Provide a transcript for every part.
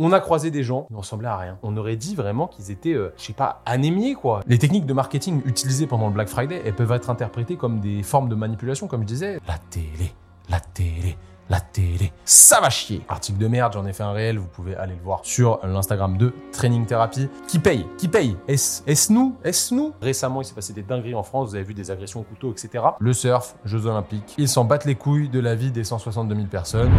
On a croisé des gens qui ne ressemblaient à rien. On aurait dit vraiment qu'ils étaient, euh, je sais pas, anémiés quoi. Les techniques de marketing utilisées pendant le Black Friday, elles peuvent être interprétées comme des formes de manipulation, comme je disais. La télé, la télé, la télé, ça va chier. Article de merde, j'en ai fait un réel, vous pouvez aller le voir sur l'Instagram de Training Therapy. Qui paye? Qui paye? Est-ce est nous? Est-ce nous? Récemment, il s'est passé des dingueries en France, vous avez vu des agressions au couteau, etc. Le surf, Jeux Olympiques, ils s'en battent les couilles de la vie des 162 000 personnes.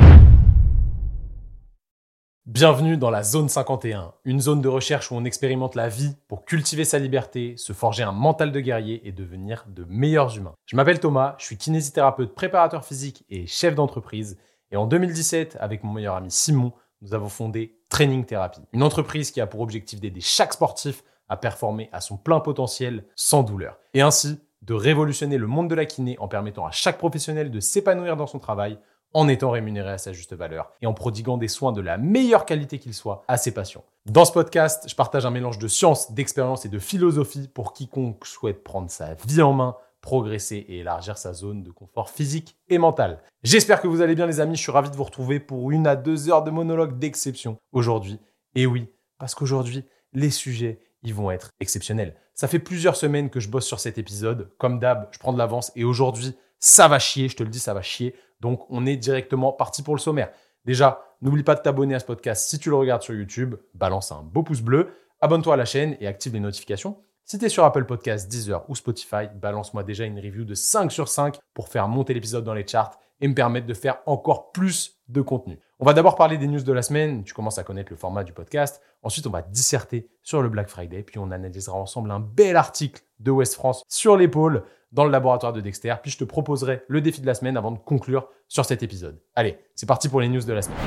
Bienvenue dans la zone 51, une zone de recherche où on expérimente la vie pour cultiver sa liberté, se forger un mental de guerrier et devenir de meilleurs humains. Je m'appelle Thomas, je suis kinésithérapeute, préparateur physique et chef d'entreprise. Et en 2017, avec mon meilleur ami Simon, nous avons fondé Training Therapy, une entreprise qui a pour objectif d'aider chaque sportif à performer à son plein potentiel sans douleur. Et ainsi, de révolutionner le monde de la kiné en permettant à chaque professionnel de s'épanouir dans son travail en étant rémunéré à sa juste valeur et en prodiguant des soins de la meilleure qualité qu'il soit à ses patients. Dans ce podcast, je partage un mélange de science, d'expérience et de philosophie pour quiconque souhaite prendre sa vie en main, progresser et élargir sa zone de confort physique et mental. J'espère que vous allez bien les amis, je suis ravi de vous retrouver pour une à deux heures de monologue d'exception aujourd'hui. Et oui, parce qu'aujourd'hui, les sujets, ils vont être exceptionnels. Ça fait plusieurs semaines que je bosse sur cet épisode. Comme d'hab, je prends de l'avance et aujourd'hui, ça va chier, je te le dis, ça va chier. Donc, on est directement parti pour le sommaire. Déjà, n'oublie pas de t'abonner à ce podcast si tu le regardes sur YouTube. Balance un beau pouce bleu. Abonne-toi à la chaîne et active les notifications. Si tu es sur Apple Podcasts, Deezer ou Spotify, balance-moi déjà une review de 5 sur 5 pour faire monter l'épisode dans les charts et me permettre de faire encore plus de contenu. On va d'abord parler des news de la semaine. Tu commences à connaître le format du podcast. Ensuite, on va disserter sur le Black Friday. Puis on analysera ensemble un bel article de West France sur l'épaule dans le laboratoire de Dexter. Puis je te proposerai le défi de la semaine avant de conclure sur cet épisode. Allez, c'est parti pour les news de la semaine.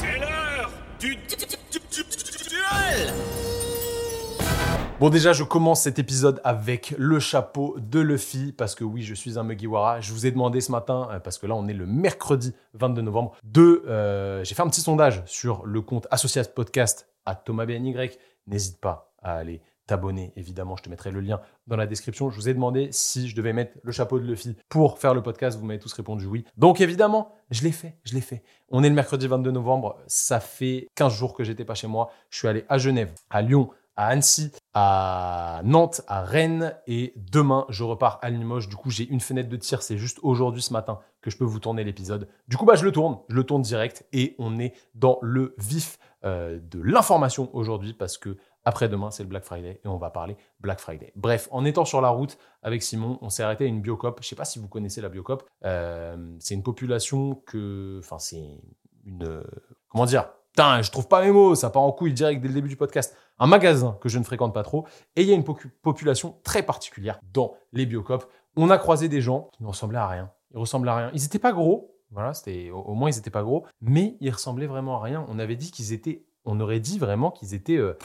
C'est l'heure du duel Bon déjà, je commence cet épisode avec le chapeau de Luffy, parce que oui, je suis un Mugiwara. Je vous ai demandé ce matin, euh, parce que là on est le mercredi 22 novembre, de... euh, J'ai fait un petit sondage sur le compte Associate Podcast à Thomas BNY. N'hésite pas à aller t'abonner, évidemment, je te mettrai le lien dans la description. Je vous ai demandé si je devais mettre le chapeau de Luffy pour faire le podcast. Vous m'avez tous répondu oui. Donc évidemment, je l'ai fait, je l'ai fait. On est le mercredi 22 novembre. Ça fait 15 jours que j'étais pas chez moi. Je suis allé à Genève, à Lyon, à Annecy, à Nantes, à Rennes et demain je repars à Limoges. Du coup, j'ai une fenêtre de tir, c'est juste aujourd'hui ce matin que je peux vous tourner l'épisode. Du coup, bah je le tourne, je le tourne direct et on est dans le vif euh, de l'information aujourd'hui parce que après-demain, c'est le Black Friday et on va parler Black Friday. Bref, en étant sur la route avec Simon, on s'est arrêté à une biocop. Je ne sais pas si vous connaissez la biocop. Euh, c'est une population que, enfin, c'est une, comment dire? Putain, je trouve pas mes mots, ça part en couille direct dès le début du podcast. Un magasin que je ne fréquente pas trop et il y a une population très particulière dans les biocop. On a croisé des gens qui ne ressemblaient à rien. Ils ressemblaient à rien. Ils n'étaient pas gros, voilà, c'était au moins ils n'étaient pas gros, mais ils ressemblaient vraiment à rien. On avait dit qu'ils étaient, on aurait dit vraiment qu'ils étaient euh,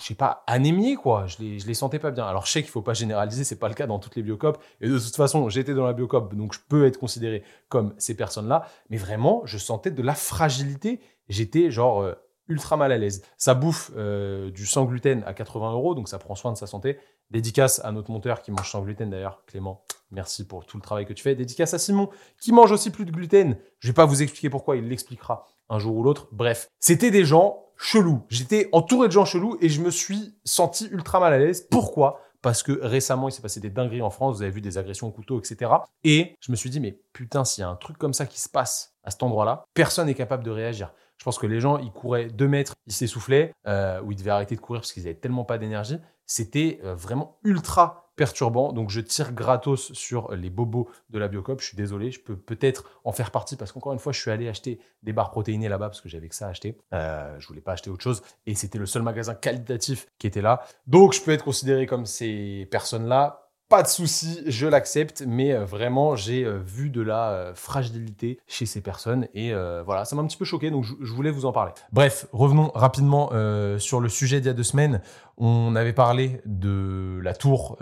je sais pas, anémiés, quoi. Je les, je les sentais pas bien. Alors, je sais qu'il faut pas généraliser, c'est pas le cas dans toutes les biocopes. Et de toute façon, j'étais dans la biocop, donc je peux être considéré comme ces personnes-là. Mais vraiment, je sentais de la fragilité. J'étais genre euh, ultra mal à l'aise. Ça bouffe euh, du sans gluten à 80 euros, donc ça prend soin de sa santé. Dédicace à notre monteur qui mange sans gluten d'ailleurs, Clément. Merci pour tout le travail que tu fais. Dédicace à Simon qui mange aussi plus de gluten. Je vais pas vous expliquer pourquoi, il l'expliquera un jour ou l'autre. Bref, c'était des gens chelous. J'étais entouré de gens chelous et je me suis senti ultra mal à l'aise. Pourquoi? Parce que récemment, il s'est passé des dingueries en France, vous avez vu des agressions au couteau, etc. Et je me suis dit, mais putain, s'il y a un truc comme ça qui se passe à cet endroit-là, personne n'est capable de réagir. Je pense que les gens, ils couraient deux mètres, ils s'essoufflaient, euh, ou ils devaient arrêter de courir parce qu'ils avaient tellement pas d'énergie. C'était euh, vraiment ultra perturbant. Donc je tire gratos sur les bobos de la Biocop. Je suis désolé, je peux peut-être en faire partie parce qu'encore une fois, je suis allé acheter des barres protéinées là-bas parce que j'avais que ça à acheter. Euh, je voulais pas acheter autre chose et c'était le seul magasin qualitatif qui était là. Donc je peux être considéré comme ces personnes-là pas de souci, je l'accepte, mais euh, vraiment, j'ai euh, vu de la euh, fragilité chez ces personnes et voilà, ça m'a un petit peu choqué, donc je voulais vous en parler. Bref, revenons rapidement sur le sujet d'il y a deux semaines. On avait parlé de la tour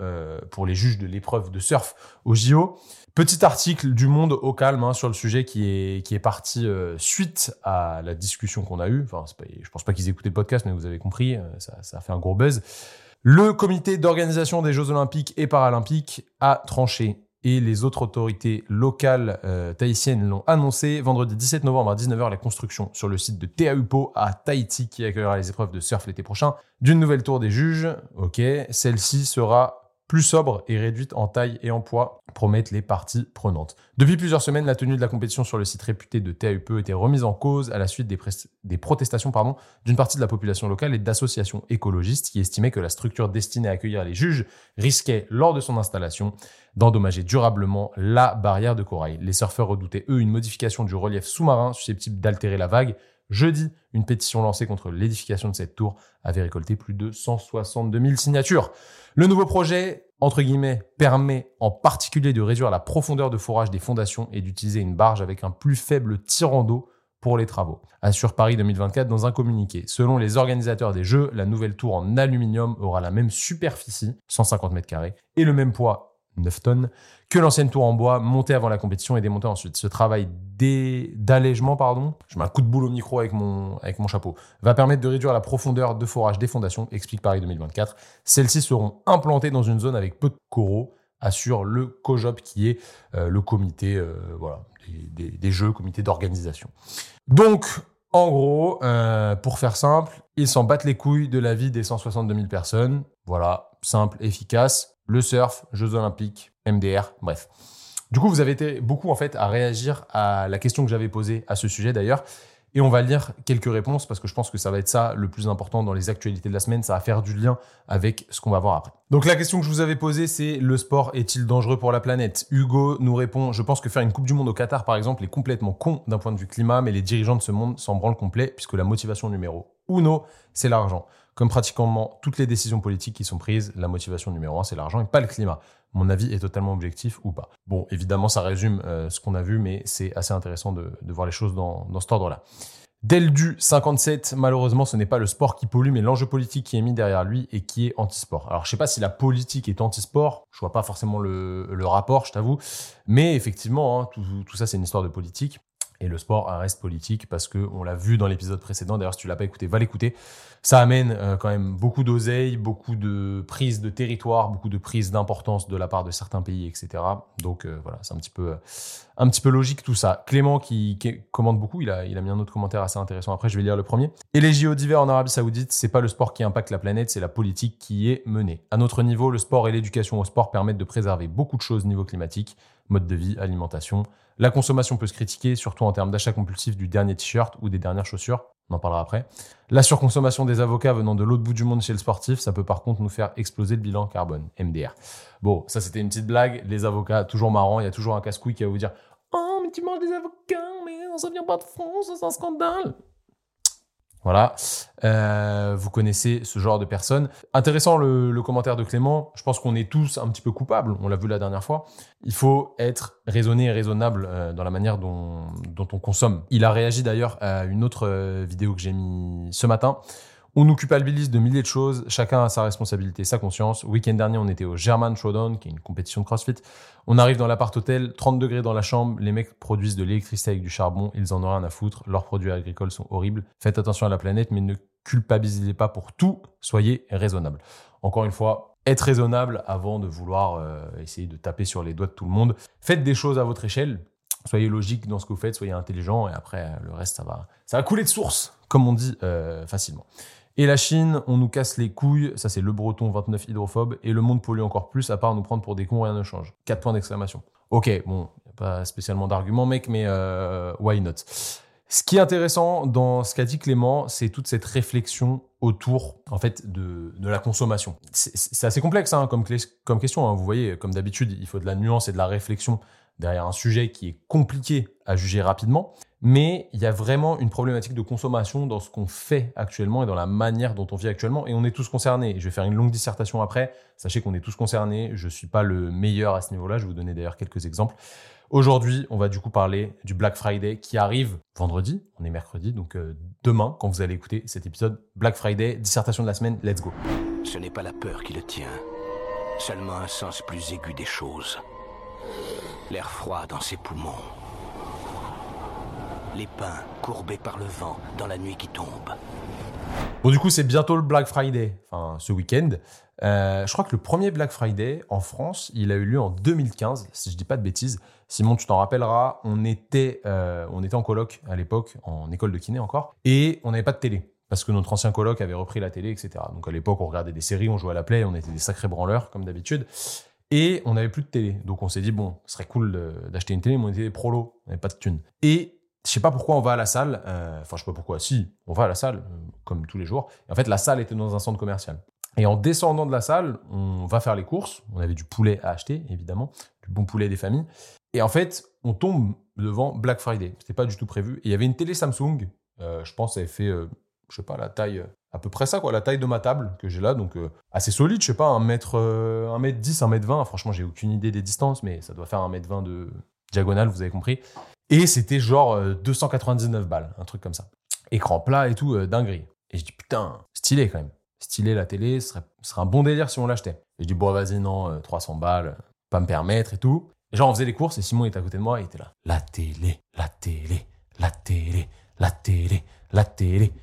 pour les juges de l'épreuve de surf au JO. Petit article du Monde au calme hein, sur le sujet qui est, qui est parti suite à la discussion qu'on a eue. Enfin, pas, je pense pas qu'ils écoutaient le podcast, mais vous avez compris, ça, ça a fait un gros buzz. Le comité d'organisation des Jeux Olympiques et Paralympiques a tranché et les autres autorités locales euh, tahitiennes l'ont annoncé. Vendredi 17 novembre à 19h, la construction sur le site de Teahupo à Tahiti qui accueillera les épreuves de surf l'été prochain d'une nouvelle tour des juges. Ok, celle-ci sera plus sobre et réduite en taille et en poids, promettent les parties prenantes. Depuis plusieurs semaines, la tenue de la compétition sur le site réputé de TAUPE était remise en cause à la suite des, protestations d'une partie de la population locale et d'associations écologistes qui estimaient que la structure destinée à accueillir les juges risquait, lors de son installation, d'endommager durablement la barrière de corail. Les surfeurs redoutaient, eux, une modification du relief sous-marin susceptible d'altérer la vague, Jeudi, une pétition lancée contre l'édification de cette tour avait récolté plus de 162 000 signatures. Le nouveau projet, entre guillemets, permet en particulier de réduire la profondeur de forage des fondations et d'utiliser une barge avec un plus faible tirant d'eau pour les travaux. Assure Paris 2024 dans un communiqué. Selon les organisateurs des Jeux, la nouvelle tour en aluminium aura la même superficie, 150 mètres carrés, et le même poids 9 tonnes, que l'ancienne tour en bois montée avant la compétition et démontée ensuite. Ce travail d'allègement, pardon, je mets un coup de boule au micro avec mon, avec mon chapeau, va permettre de réduire la profondeur de forage des fondations, explique Paris 2024. Celles-ci seront implantées dans une zone avec peu de coraux, assure le COJOP qui est euh, le comité euh, voilà, des, jeux, comité d'organisation. Donc, en gros, euh, pour faire simple, ils s'en battent les couilles de la vie des 162 000 personnes. Voilà, simple, efficace le surf, Jeux Olympiques, MDR, bref. Du coup, vous avez été beaucoup en fait à réagir à la question que j'avais posée à ce sujet d'ailleurs. Et on va lire quelques réponses parce que je pense que ça va être ça le plus important dans les actualités de la semaine. Ça va faire du lien avec ce qu'on va voir après. Donc la question que je vous avais posée, c'est le sport est-il dangereux pour la planète? Hugo nous répond, je pense que faire une Coupe du Monde au Qatar par exemple est complètement con d'un point de vue climat, mais les dirigeants de ce monde s'en branlent complet puisque la motivation numéro uno, c'est l'argent. Comme pratiquement toutes les décisions politiques qui sont prises, la motivation numéro un, c'est l'argent et pas le climat. Mon avis est totalement objectif ou pas. Bon, évidemment, ça résume euh, ce qu'on a vu, mais c'est assez intéressant de, voir les choses dans, cet ordre-là. Deldu 57, malheureusement, ce n'est pas le sport qui pollue, mais l'enjeu politique qui est mis derrière lui et qui est anti-sport. Alors, je sais pas si la politique est anti-sport, je vois pas forcément le, rapport, je t'avoue, mais effectivement, hein, tout, ça, c'est une histoire de politique. Et le sport reste politique parce que on l'a vu dans l'épisode précédent. D'ailleurs, si tu l'as pas écouté, va l'écouter. Ça amène euh, quand même beaucoup d'oseille, beaucoup de prise de territoire, beaucoup de prise d'importance de la part de certains pays, etc. Donc euh, voilà, c'est un petit peu un petit peu logique tout ça. Clément qui, qui, commente beaucoup, il a il a mis un autre commentaire assez intéressant. Après, je vais lire le premier. Et les JO d'hiver en Arabie Saoudite, c'est pas le sport qui impacte la planète, c'est la politique qui est menée. À notre niveau, le sport et l'éducation au sport permettent de préserver beaucoup de choses niveau climatique, mode de vie, alimentation. La consommation peut se critiquer, surtout en termes d'achat compulsif du dernier t-shirt ou des dernières chaussures. On en parlera après. La surconsommation des avocats venant de l'autre bout du monde chez le sportif, ça peut par contre nous faire exploser le bilan carbone, MDR. Bon, ça c'était une petite blague. Les avocats, toujours marrant, il y a toujours un casse-couille qui va vous dire Oh, mais tu manges des avocats, mais ça vient pas de France, c'est un scandale. Voilà, euh, vous connaissez ce genre de personnes. Intéressant le, commentaire de Clément. Je pense qu'on est tous un petit peu coupables. On l'a vu la dernière fois. Il faut être raisonné et raisonnable euh, dans la manière dont, on consomme. Il a réagi d'ailleurs à une autre euh, vidéo que j'ai mis ce matin on nous culpabilise de milliers de choses, chacun a sa responsabilité, sa conscience. Week-end dernier, on était au German Showdown, qui est une compétition de CrossFit. On arrive dans l'appart hôtel, 30 degrés dans la chambre, les mecs produisent de l'électricité avec du charbon, ils en ont rien à foutre, leurs produits agricoles sont horribles. Faites attention à la planète, mais ne culpabilisez pas pour tout, soyez raisonnable. Encore une fois, être raisonnable avant de vouloir euh, essayer de taper sur les doigts de tout le monde. Faites des choses à votre échelle, soyez logique dans ce que vous faites, soyez intelligent, et après, le reste, ça va, ça va couler de source, comme on dit euh, facilement. Et la Chine, on nous casse les couilles, ça c'est le breton 29 hydrophobe, et le monde pollue encore plus, à part nous prendre pour des cons, rien ne change. 4 points d'exclamation. Ok, bon, pas spécialement d'argument, mec, mais euh, why not? Ce qui est intéressant dans ce qu'a dit Clément, c'est toute cette réflexion autour en fait de, de la consommation. C'est assez complexe hein, comme, comme question. Hein. Vous voyez, comme d'habitude, il faut de la nuance et de la réflexion derrière un sujet qui est compliqué à juger rapidement mais il y a vraiment une problématique de consommation dans ce qu'on fait actuellement et dans la manière dont on vit actuellement, et on est tous concernés. Je vais faire une longue dissertation après, sachez qu'on est tous concernés, je ne suis pas le meilleur à ce niveau-là, je vais vous donner d'ailleurs quelques exemples. Aujourd'hui, on va du coup parler du Black Friday qui arrive vendredi, on est mercredi, donc euh, demain, quand vous allez écouter cet épisode, Black Friday, dissertation de la semaine, let's go. Ce n'est pas la peur qui le tient, seulement un sens plus aigu des choses. L'air froid dans ses poumons Les pins courbés par le vent dans la nuit qui tombe. Bon, du coup, c'est bientôt le Black Friday, enfin, ce week-end. Euh, je crois que le premier Black Friday en France, il a eu lieu en 2015, si je dis pas de bêtises. Simon, tu t'en rappelleras, on était, euh, on était en coloc à l'époque, en école de kiné encore, et on n'avait pas de télé. Parce que notre ancien coloc avait repris la télé, etc. Donc à l'époque, on regardait des séries, on jouait à la play, on était des sacrés branleurs, comme d'habitude. Et on n'avait plus de télé. Donc on s'est dit, bon, ce serait cool d'acheter une télé, mais on était des prolos, on n'avait pas de thunes. Et je sais pas pourquoi on va à la salle. euh, Enfin, je sais pas pourquoi. Si, on va à la salle, euh, comme tous les jours. Et en fait, la salle était dans un centre commercial. Et en descendant de la salle, on va faire les courses. On avait du poulet à acheter, évidemment, du bon poulet des familles. Et en fait, on tombe devant Black Friday. C'était pas du tout prévu. Et il y avait une télé Samsung. euh, je pense, elle fait, euh, je sais pas, la taille, à peu près ça, quoi, la taille de ma table que j'ai là. Donc, assez solide, je sais pas, un mètre, euh, un mètre 10, un mètre 20. Franchement, j'ai aucune idée des distances, mais ça doit faire un mètre 20 de diagonale, vous avez compris. Et c'était genre euh, 299 balles, un truc comme ça. Écran plat et tout, euh, dinguerie. Et je dis, putain, stylé quand même. Stylé la télé, ce serait, un bon délire si on l'achetait. Et je dis, bon, vas-y, non, euh, 300 balles, pas me permettre et tout. Genre, on faisait les courses et Simon était à côté de moi il était là. La télé, la télé, la télé, la télé, la télé.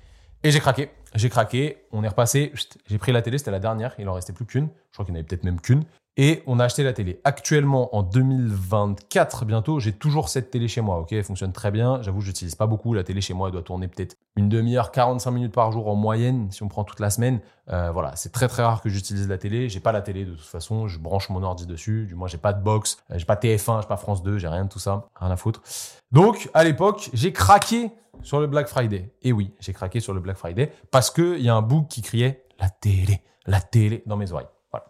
Et j'ai craqué. J'ai craqué. On est repassé. J'ai pris la télé, c'était la dernière. Il en restait plus qu'une. Je crois qu'il n'y avait peut-être même qu'une. Et on a acheté la télé. Actuellement, en 2024, bientôt, j'ai toujours cette télé chez moi. Ok, elle fonctionne très bien. J'avoue, je n'utilise pas beaucoup. La télé chez moi, elle doit tourner peut-être une demi-heure, 45 minutes par jour en moyenne, si on prend toute la semaine. Euh, voilà, c'est très très rare que j'utilise la télé. J'ai pas la télé de toute façon. Je branche mon ordi dessus. Du moins, j'ai pas de box, euh, j'ai pas TF1, j'ai pas France 2, j'ai rien de tout ça. Rien à foutre. Donc, à l'époque, j'ai craqué sur le Black Friday. Et oui, j'ai craqué sur le Black Friday parce qu'il y a un bouc qui criait la télé, la télé dans mes oreilles. Voilà.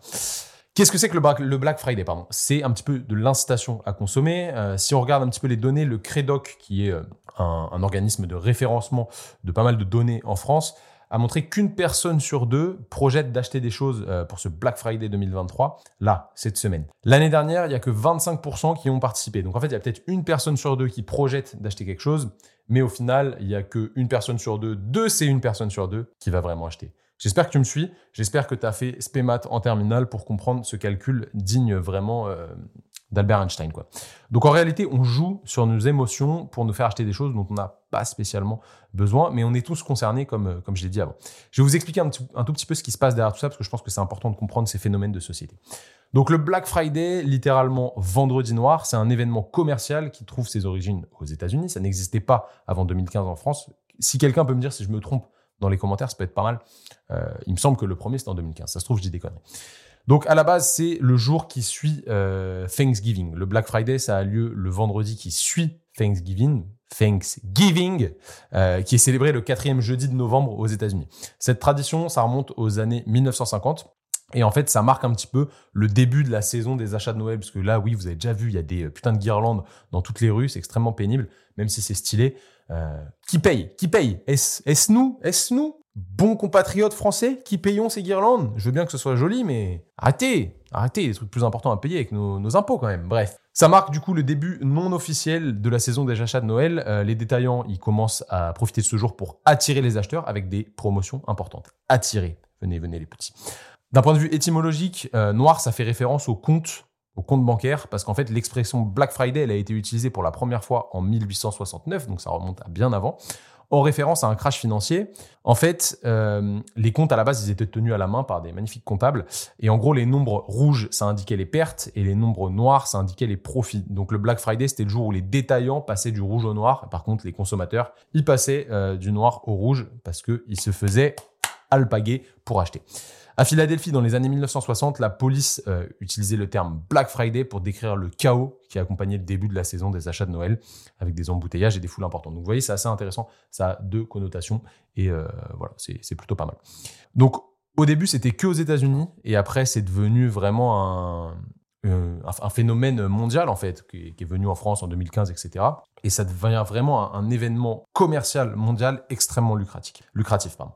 Qu'est-ce que c'est que le Black, Friday C'est un petit peu de l'incitation à consommer. Euh, si on regarde un petit peu les données, le Credoc, qui est euh, un, organisme de référencement de pas mal de données en France, a montré qu'une personne sur deux projette d'acheter des choses euh, pour ce Black Friday 2023, là, cette semaine. L'année dernière, il y a que 25% qui ont participé. Donc en fait, il y a peut-être une personne sur deux qui projette d'acheter quelque chose, mais au final, il y a que une personne sur deux, deux c'est une personne sur deux qui va vraiment acheter. J'espère que tu me suis. J'espère que tu as fait SPMAT en terminale pour comprendre ce calcul digne vraiment euh, d'Albert Einstein. Quoi. Donc en réalité, on joue sur nos émotions pour nous faire acheter des choses dont on n'a pas spécialement besoin, mais on est tous concernés comme, euh, comme je l'ai dit avant. Je vais vous expliquer un tout petit peu ce qui se passe derrière tout ça, parce que je pense que c'est important de comprendre ces phénomènes de société. Donc le Black Friday, littéralement vendredi noir, c'est un événement commercial qui trouve ses origines aux États-Unis. Ça n'existait pas avant 2015 en France. Si quelqu'un peut me dire si je me trompe dans les commentaires, ça peut être pas mal. Euh, il me semble que le premier c'était en 2015. Ça se trouve, je dis des conneries. Donc à la base, c'est le jour qui suit euh, Thanksgiving. Le Black Friday, ça a lieu le vendredi qui suit Thanksgiving. Thanksgiving, euh, qui est célébré le quatrième jeudi de novembre aux États-Unis. Cette tradition, ça remonte aux années 1950. Et en fait, ça marque un petit peu le début de la saison des achats de Noël, parce que là, oui, vous avez déjà vu, il y a des euh, putains de guirlandes dans toutes les rues, c'est extrêmement pénible, même si c'est stylé. Euh, qui paye? Qui paye? Est-ce nous? Est-ce nous? Bons compatriotes français qui payons ces guirlandes? Je veux bien que ce soit joli, mais arrêtez Arrêtez, il y a des trucs plus importants à payer avec nos, nos impôts quand même. Bref. Ça marque du coup le début non officiel de la saison des achats de Noël. Euh, les détaillants, ils commencent à profiter de ce jour pour attirer les acheteurs avec des promotions importantes. Attirer. Venez, venez les petits. D'un point de vue étymologique, euh, noir, ça fait référence au compte, au compte bancaire, parce qu'en fait, l'expression Black Friday, elle a été utilisée pour la première fois en 1869, donc ça remonte à bien avant, en référence à un crash financier. En fait, euh, les comptes à la base, ils étaient tenus à la main par des magnifiques comptables, et en gros, les nombres rouges, ça indiquait les pertes, et les nombres noirs, ça indiquait les profits. Donc le Black Friday, c'était le jour où les détaillants passaient du rouge au noir, par contre, les consommateurs, ils passaient euh, du noir au rouge, parce qu'ils se faisaient alpaguer pour acheter. À Philadelphie, dans les années 1960, la police euh, utilisait le terme Black Friday pour décrire le chaos qui accompagnait le début de la saison des achats de Noël, avec des embouteillages et des foules importantes. Donc vous voyez, c'est assez intéressant, ça a deux connotations, et euh, voilà, c'est plutôt pas mal. Donc au début, c'était que aux États-Unis, et après, c'est devenu vraiment un, euh, phénomène mondial, en fait, qui, est- venu en France en 2015, etc. Et ça devient vraiment un, un événement commercial mondial extrêmement lucratif. lucratif pardon.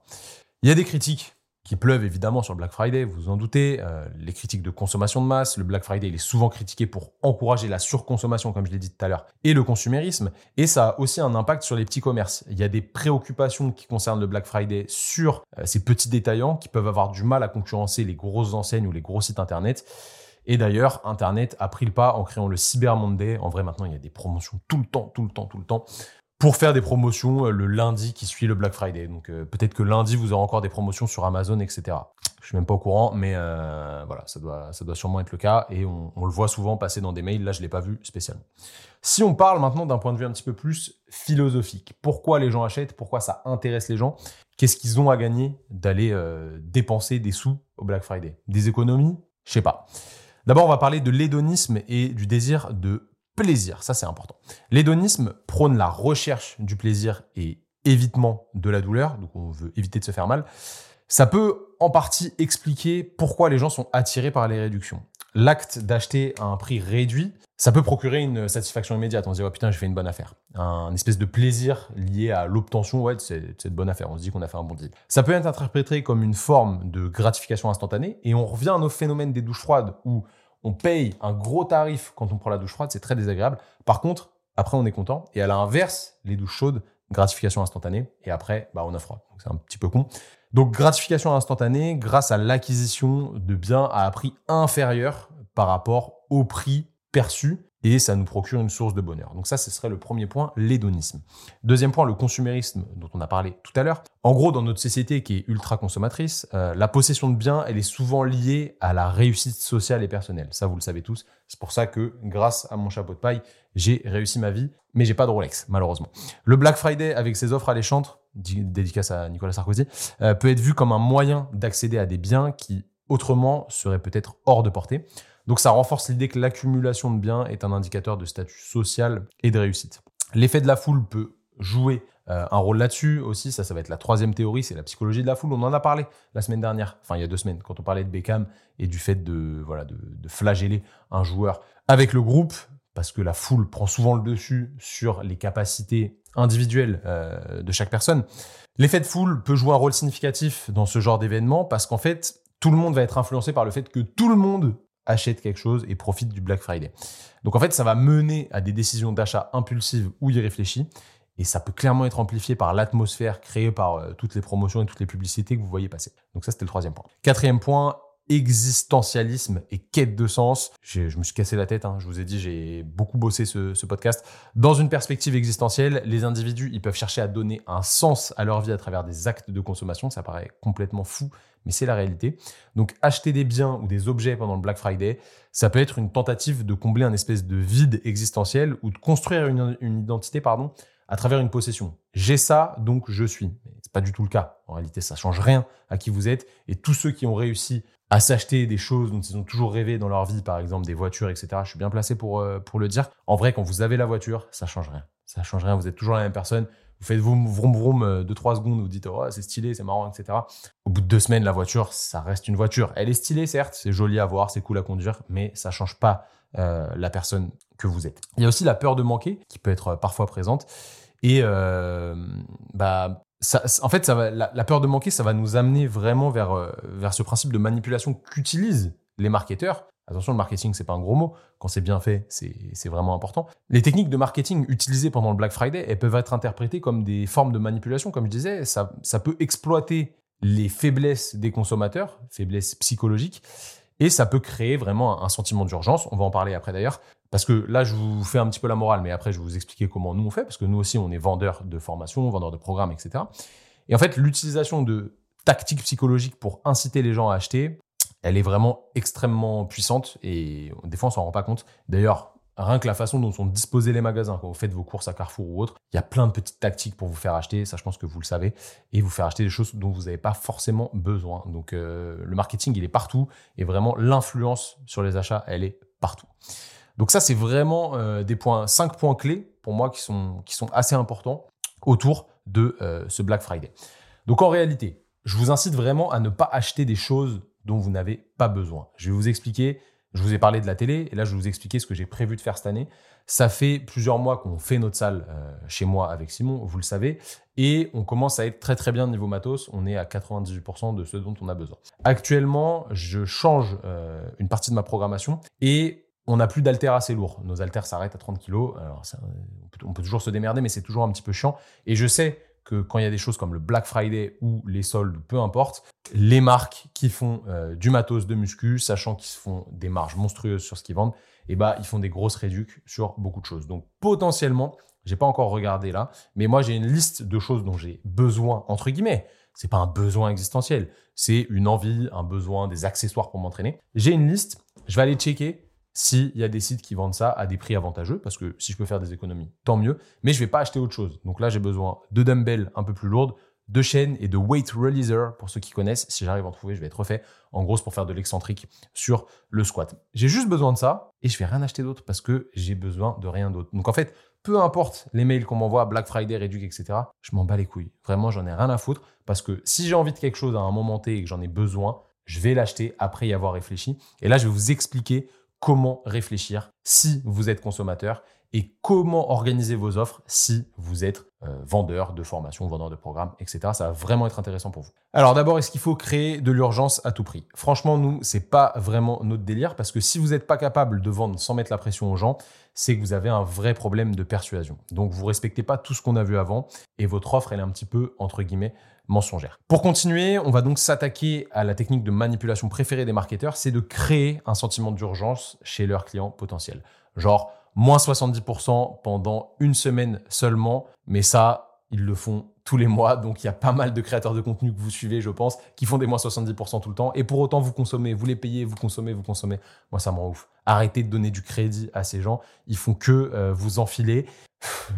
Il y a des critiques qui pleuvent évidemment sur Black Friday, vous vous en doutez, euh, les critiques de consommation de masse. Le Black Friday, il est souvent critiqué pour encourager la surconsommation, comme je l'ai dit tout à l'heure, et le consumérisme. Et ça a aussi un impact sur les petits commerces. Il y a des préoccupations qui concernent le Black Friday sur euh, ces petits détaillants qui peuvent avoir du mal à concurrencer les grosses enseignes ou les gros sites Internet. Et d'ailleurs, Internet a pris le pas en créant le Cyber Monday. En vrai, maintenant, il y a des promotions tout le temps, tout le temps, tout le temps pour faire des promotions euh, le lundi qui suit le Black Friday. Donc euh, peut-être que lundi, vous aurez encore des promotions sur Amazon, etc. Je suis même pas au courant, mais euh, voilà, ça doit, ça doit sûrement être le cas. Et on, le voit souvent passer dans des mails. Là, je l'ai pas vu spécialement. Si on parle maintenant d'un point de vue un petit peu plus philosophique, pourquoi les gens achètent, pourquoi ça intéresse les gens, qu'est-ce qu'ils ont à gagner d'aller dépenser des sous au Black Friday? Des économies? Je sais pas. D'abord, on va parler de l'hédonisme et du désir de plaisir. Ça, c'est important. L'hédonisme prône la recherche du plaisir et évitement de la douleur. Donc, on veut éviter de se faire mal. Ça peut en partie expliquer pourquoi les gens sont attirés par les réductions. L'acte d'acheter à un prix réduit, ça peut procurer une satisfaction immédiate. On se dit, oh putain, j'ai fait une bonne affaire. Un espèce de plaisir lié à l'obtention ouais, de cette cette bonne affaire. On se dit qu'on a fait un bon deal. Ça peut être interprété comme une forme de gratification instantanée. Et on revient à nos phénomènes des douches froides où on paye un gros tarif quand on prend la douche froide. C'est très désagréable. Par contre, après, on est content. Et à l'inverse, les douches chaudes, gratification instantanée. Et après, bah, on a froid. C'est un petit peu con. Donc gratification instantanée grâce à l'acquisition de biens à un prix inférieur par rapport au prix perçu et ça nous procure une source de bonheur. Donc ça, ce serait le premier point, l'hédonisme. Deuxième point, le consumérisme dont on a parlé tout à l'heure. En gros, dans notre société qui est ultra consommatrice, euh, la possession de biens, elle est souvent liée à la réussite sociale et personnelle. Ça, vous le savez tous. C'est pour ça que, grâce à mon chapeau de paille, j'ai réussi ma vie, mais j'ai pas de Rolex, malheureusement. Le Black Friday, avec ses offres alléchantes, di- dédicace à Nicolas Sarkozy, euh, peut être vu comme un moyen d'accéder à des biens qui, autrement, seraient peut-être hors de portée. Donc ça renforce l'idée que l'accumulation de biens est un indicateur de statut social et de réussite. L'effet de la foule peut jouer euh, un rôle là-dessus aussi. Ça, ça va être la troisième théorie, c'est la psychologie de la foule. On en a parlé la semaine dernière, enfin il y a deux semaines, quand on parlait de Beckham et du fait de, voilà, de, flageller un joueur avec le groupe, parce que la foule prend souvent le dessus sur les capacités individuelles euh, de chaque personne. L'effet de foule peut jouer un rôle significatif dans ce genre d'événement parce qu'en fait, tout le monde va être influencé par le fait que tout le monde achète quelque chose et profite du Black Friday. Donc en fait, ça va mener à des décisions d'achat impulsives ou irréfléchies. Et ça peut clairement être amplifié par l'atmosphère créée par euh, toutes les promotions et toutes les publicités que vous voyez passer. Donc ça, c'était le troisième point. Quatrième point, existentialisme et quête de sens. Je me suis cassé la tête, hein. je vous ai dit, j'ai beaucoup bossé ce, podcast. Dans une perspective existentielle, les individus, ils peuvent chercher à donner un sens à leur vie à travers des actes de consommation. Ça paraît complètement fou, mais c'est la réalité. Donc acheter des biens ou des objets pendant le Black Friday, ça peut être une tentative de combler un espèce de vide existentiel ou de construire une, une identité, pardon, à travers une possession. J'ai ça, donc je suis. Mais c'est pas du tout le cas. En réalité, ça change rien à qui vous êtes. Et tous ceux qui ont réussi à s'acheter des choses dont ils ont toujours rêvé dans leur vie, par exemple des voitures, etc. Je suis bien placé pour, euh, pour le dire. En vrai, quand vous avez la voiture, ça change rien. Ça change rien. Vous êtes toujours la même personne. Vous faites vroom vroom vroom euh, deux trois secondes, vous dites oh c'est stylé, c'est marrant, etc. Au bout de deux semaines, la voiture, ça reste une voiture. Elle est stylée certes, c'est joli à voir, c'est cool à conduire, mais ça change pas euh, la personne que vous êtes. Il y a aussi la peur de manquer qui peut être euh, parfois présente et bah en fait, la, peur de manquer, ça va nous amener vraiment vers, euh, vers ce principe de manipulation qu'utilisent les marketeurs. Attention, le marketing, c'est pas un gros mot. Quand c'est bien fait, c'est vraiment important. Les techniques de marketing utilisées pendant le Black Friday, elles peuvent être interprétées comme des formes de manipulation. Comme je disais, ça, ça peut exploiter les faiblesses des consommateurs, faiblesses psychologiques, et ça peut créer vraiment un sentiment d'urgence. On va en parler après d'ailleurs. Parce que là, je vous fais un petit peu la morale, mais après, je vais vous expliquer comment nous on fait, parce que nous aussi, on est vendeurs de formation, vendeurs de programmes, etc. Et en fait, l'utilisation de tactiques psychologiques pour inciter les gens à acheter, elle est vraiment extrêmement puissante et des fois, on s'en rend pas compte. D'ailleurs, rien que la façon dont sont disposés les magasins quand vous faites vos courses à Carrefour ou autre, il y a plein de petites tactiques pour vous faire acheter, ça je pense que vous le savez, et vous faire acheter des choses dont vous n'avez pas forcément besoin. Donc euh, le marketing, il est partout et vraiment l'influence sur les achats, elle est partout. Donc ça, c'est vraiment euh, des points, cinq points clés pour moi qui sont, qui sont assez importants autour de euh, ce Black Friday. Donc en réalité, je vous incite vraiment à ne pas acheter des choses dont vous n'avez pas besoin. Je vais vous expliquer, je vous ai parlé de la télé, et là je vais vous expliquer ce que j'ai prévu de faire cette année. Ça fait plusieurs mois qu'on fait notre salle euh, chez moi avec Simon, vous le savez, et on commence à être très très bien niveau matos, on est à 98% de ce dont on a besoin. Actuellement, je change une partie de ma programmation, et on n'a plus d'haltères assez lourds. Nos haltères s'arrêtent à 30 kg. On, peut, toujours se démerder, mais c'est toujours un petit peu chiant. Et je sais que quand il y a des choses comme le Black Friday ou les soldes, peu importe, les marques qui font euh, du matos de muscu, sachant qu'ils font des marges monstrueuses sur ce qu'ils vendent, eh ben, ils font des grosses réductions sur beaucoup de choses. Donc potentiellement, J'ai pas encore regardé là, mais moi j'ai une liste de choses dont j'ai besoin entre guillemets. C'est pas un besoin existentiel, c'est une envie, un besoin, des accessoires pour m'entraîner. J'ai une liste, je vais aller checker s'il y a des sites qui vendent ça à des prix avantageux, parce que si je peux faire des économies, tant mieux. Mais je vais pas acheter autre chose. Donc là, j'ai besoin de dumbbells un peu plus lourdes, de chaînes et de weight releaser pour ceux qui connaissent. Si j'arrive à en trouver, je vais être refait. En gros, pour faire de l'excentrique sur le squat. J'ai juste besoin de ça et je vais rien acheter d'autre parce que j'ai besoin de rien d'autre. Donc en fait, peu importe les mails qu'on m'envoie, Black Friday, Reduc, etc., je m'en bats les couilles. Vraiment, j'en ai rien à foutre parce que si j'ai envie de quelque chose à un moment T et que j'en ai besoin, je vais l'acheter après y avoir réfléchi. Et là, je vais vous expliquer comment réfléchir si vous êtes consommateur et comment organiser vos offres si vous êtes euh, vendeur de formation, vendeur de programme, etc. Ça va vraiment être intéressant pour vous. Alors d'abord, est-ce qu'il faut créer de l'urgence à tout prix? Franchement, nous, c'est pas vraiment notre délire parce que si vous n'êtes pas capable de vendre sans mettre la pression aux gens, c'est que vous avez un vrai problème de persuasion. Donc vous respectez pas tout ce qu'on a vu avant et votre offre, elle est un petit peu entre guillemets mensongère. Pour continuer, on va donc s'attaquer à la technique de manipulation préférée des marketeurs, c'est de créer un sentiment d'urgence chez leurs clients potentiels. Genre, moins 70% pendant une semaine seulement, mais ça, ils le font tous les mois, donc il y a pas mal de créateurs de contenu que vous suivez, je pense, qui font des moins 70% tout le temps, et pour autant vous consommez, vous les payez, vous consommez, vous consommez. Moi, ça me rend ouf. Arrêtez de donner du crédit à ces gens, ils font que euh, vous enfiler.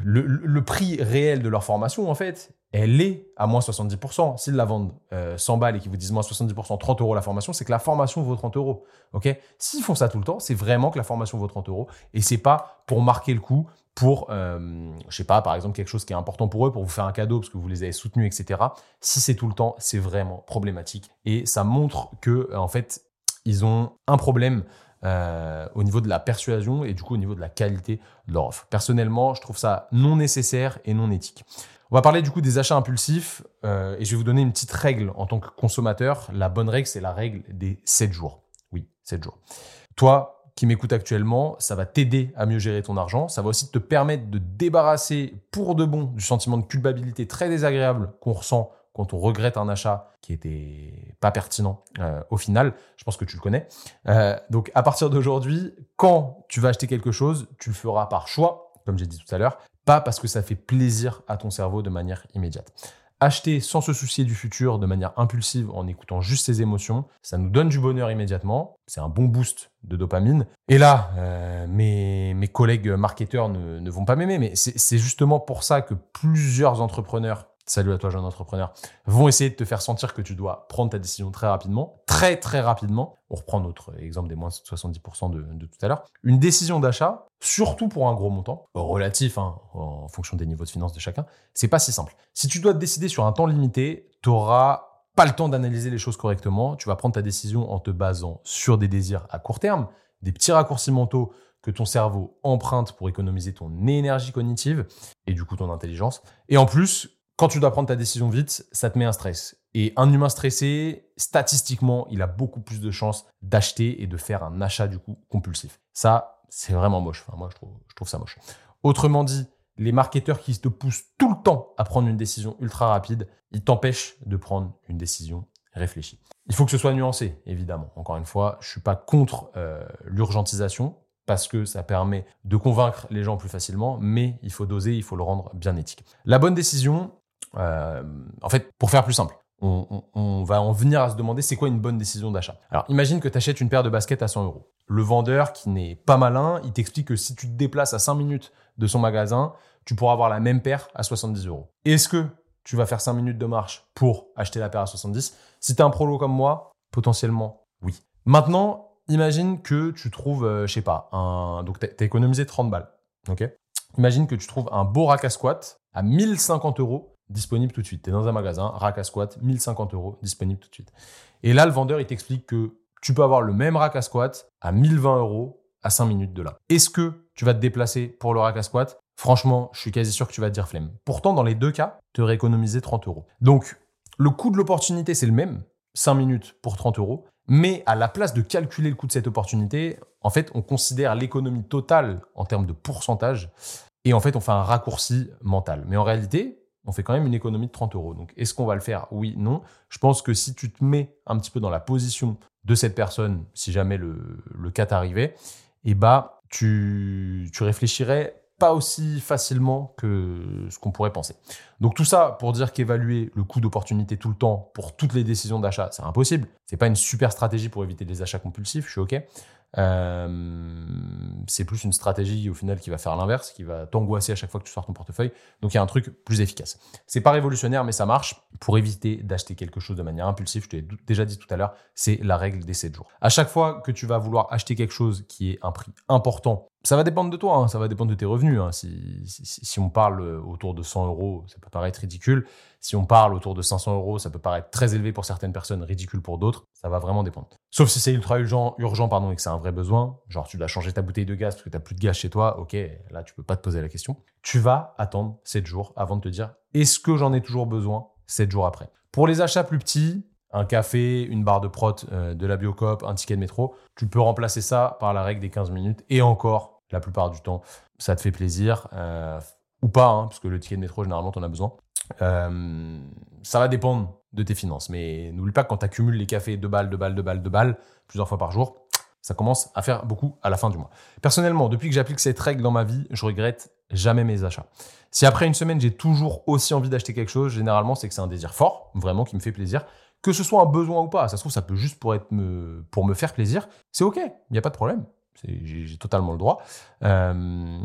le, prix réel de leur formation, en fait, elle est à moins 70%. S'ils la vendent 100 euh, balles et qu'ils vous disent moins 70%, 30 euros la formation, c'est que la formation vaut 30 euros. Ok? S'ils font ça tout le temps, c'est vraiment que la formation vaut 30 euros et c'est pas pour marquer le coup, pour, euh, je sais pas, par exemple, quelque chose qui est important pour eux, pour vous faire un cadeau parce que vous les avez soutenus, etc. Si c'est tout le temps, c'est vraiment problématique et ça montre que, en fait, ils ont un problème euh, au niveau de la persuasion et du coup au niveau de la qualité de leur offre. Personnellement, je trouve ça non nécessaire et non éthique. On va parler du coup des achats impulsifs euh, et je vais vous donner une petite règle en tant que consommateur. La bonne règle, c'est la règle des 7 jours. Oui, 7 jours. Toi qui m'écoutes actuellement, ça va t'aider à mieux gérer ton argent. Ça va aussi te permettre de débarrasser pour de bon du sentiment de culpabilité très désagréable qu'on ressent quand on regrette un achat qui était pas pertinent euh, au final. Je pense que tu le connais. Euh, donc à partir d'aujourd'hui, quand tu vas acheter quelque chose, tu le feras par choix, comme j'ai dit tout à l'heure, pas parce que ça fait plaisir à ton cerveau de manière immédiate. Acheter sans se soucier du futur de manière impulsive en écoutant juste ses émotions, ça nous donne du bonheur immédiatement. C'est un bon boost de dopamine. Et là, euh, mes, mes, collègues marketeurs ne, ne vont pas m'aimer, mais c'est justement pour ça que plusieurs entrepreneurs salut à toi jeune entrepreneur, vont essayer de te faire sentir que tu dois prendre ta décision très rapidement, très très rapidement. On reprend notre exemple des moins 70% de, tout à l'heure. Une décision d'achat, surtout pour un gros montant, relatif hein, en fonction des niveaux de finances de chacun, c'est pas si simple. Si tu dois te décider sur un temps limité, tu n'auras pas le temps d'analyser les choses correctement. Tu vas prendre ta décision en te basant sur des désirs à court terme, des petits raccourcis mentaux que ton cerveau emprunte pour économiser ton énergie cognitive et du coup ton intelligence. Et en plus, quand tu dois prendre ta décision vite, ça te met un stress. Et un humain stressé, statistiquement, il a beaucoup plus de chances d'acheter et de faire un achat du coup compulsif. Ça, c'est vraiment moche. Moi, je trouve, ça moche. Autrement dit, les marketeurs qui te poussent tout le temps à prendre une décision ultra rapide, ils t'empêchent de prendre une décision réfléchie. Il faut que ce soit nuancé, évidemment. Encore une fois, je suis pas contre euh, l'urgentisation parce que ça permet de convaincre les gens plus facilement, mais il faut doser, il faut le rendre bien éthique. La bonne décision, euh, en fait, pour faire plus simple, on, va en venir à se demander c'est quoi une bonne décision d'achat. Alors imagine que tu achètes une paire de baskets à 100 euros. Le vendeur qui n'est pas malin, il t'explique que si tu te déplaces à 5 minutes de son magasin, tu pourras avoir la même paire à 70 euros. Est-ce que tu vas faire 5 minutes de marche pour acheter la paire à 70 Si tu es un prolo comme moi, potentiellement oui. Maintenant, imagine que tu trouves, euh, je sais pas, un... donc tu as économisé 30 balles. Imagine que tu trouves un beau rack à squat à 1050 euros disponible tout de suite. Tu es dans un magasin, rack à squat, 1050 euros, disponible tout de suite. Et là, le vendeur, il t'explique que tu peux avoir le même rack à squat à 1020 euros à 5 minutes de là. Est-ce que tu vas te déplacer pour le rack à squat? Franchement, je suis quasi sûr que tu vas te dire flemme. Pourtant, dans les deux cas, tu aurais économisé 30 euros. Donc, le coût de l'opportunité, c'est le même, 5 minutes pour 30 euros. Mais à la place de calculer le coût de cette opportunité, en fait, on considère l'économie totale en termes de pourcentage et en fait, on fait un raccourci mental. Mais en réalité, on fait quand même une économie de 30 euros. Donc, est-ce qu'on va le faire? Oui, non. Je pense que si tu te mets un petit peu dans la position de cette personne, si jamais le, cas t'arrivait, eh bah, tu, tu réfléchirais pas aussi facilement que ce qu'on pourrait penser. Donc tout ça pour dire qu'évaluer le coût d'opportunité tout le temps pour toutes les décisions d'achat, c'est impossible. C'est pas une super stratégie pour éviter les achats compulsifs, je suis OK. Euh, c'est plus une stratégie au final qui va faire l'inverse, qui va t'angoisser à chaque fois que tu sors ton portefeuille. Donc il y a un truc plus efficace. C'est pas révolutionnaire, mais ça marche pour éviter d'acheter quelque chose de manière impulsive. Je te l'ai déjà dit tout à l'heure, c'est la règle des 7 jours. À chaque fois que tu vas vouloir acheter quelque chose qui est un prix important, ça va dépendre de toi, hein, ça va dépendre de tes revenus. Hein. Si, si, si, on parle autour de 100 euros, ça peut paraître ridicule. Si on parle autour de 500 euros, ça peut paraître très élevé pour certaines personnes, ridicule pour d'autres. Ça va vraiment dépendre. Sauf si c'est ultra urgent, urgent pardon, et que c'est un vrai besoin. Genre, tu dois changer ta bouteille de gaz parce que tu n'as plus de gaz chez toi. Ok, là, tu peux pas te poser la question. Tu vas attendre 7 jours avant de te dire est-ce que j'en ai toujours besoin 7 jours après? Pour les achats plus petits, un café, une barre de prot, euh, de la biocop, un ticket de métro, tu peux remplacer ça par la règle des 15 minutes. Et encore, la plupart du temps, ça te fait plaisir. Euh, ou pas, hein, parce que le ticket de métro, généralement, tu en as besoin. Euh, ça va dépendre de tes finances. Mais n'oublie pas quand tu accumules les cafés 2 balles, 2 balles, 2 balles, 2 balles, plusieurs fois par jour, ça commence à faire beaucoup à la fin du mois. Personnellement, depuis que j'applique cette règle dans ma vie, je regrette jamais mes achats. Si après une semaine, j'ai toujours aussi envie d'acheter quelque chose, généralement, c'est que c'est un désir fort, vraiment, qui me fait plaisir. Que ce soit un besoin ou pas, ça se trouve, ça peut juste pour, être me, pour me faire plaisir. C'est OK, il n'y a pas de problème. J'ai totalement le droit. Euh,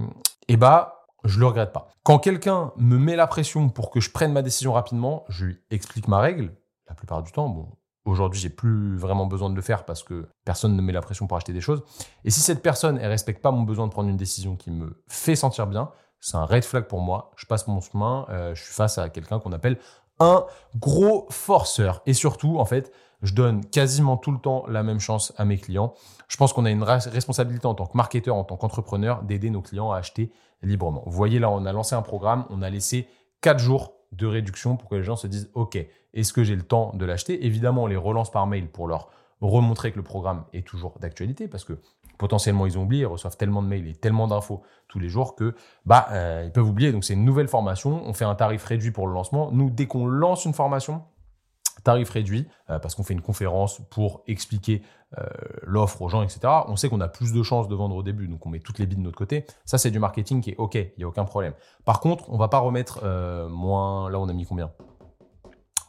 et bah, je le regrette pas. Quand quelqu'un me met la pression pour que je prenne ma décision rapidement, je lui explique ma règle. La plupart du temps, bon, aujourd'hui, j'ai plus vraiment besoin de le faire parce que personne ne met la pression pour acheter des choses. Et si cette personne, elle respecte pas mon besoin de prendre une décision qui me fait sentir bien, c'est un red flag pour moi. Je passe mon chemin, euh, je suis face à quelqu'un qu'on appelle un gros forceur. Et surtout, en fait, je donne quasiment tout le temps la même chance à mes clients. Je pense qu'on a une responsabilité en tant que marketeur, en tant qu'entrepreneur, d'aider nos clients à acheter librement. Vous voyez là, on a lancé un programme, on a laissé 4 jours de réduction pour que les gens se disent OK, est-ce que j'ai le temps de l'acheter? Évidemment, on les relance par mail pour leur remontrer que le programme est toujours d'actualité parce que potentiellement ils ont oublié, ils reçoivent tellement de mails et tellement d'infos tous les jours que bah euh, ils peuvent oublier. Donc c'est une nouvelle formation, on fait un tarif réduit pour le lancement. Nous dès qu'on lance une formation, tarif réduit, euh, parce qu'on fait une conférence pour expliquer euh, l'offre aux gens, etc. On sait qu'on a plus de chances de vendre au début, donc on met toutes les billes de notre côté. Ça, c'est du marketing qui est OK, il n'y a aucun problème. Par contre, on va pas remettre euh, moins, là on a mis combien?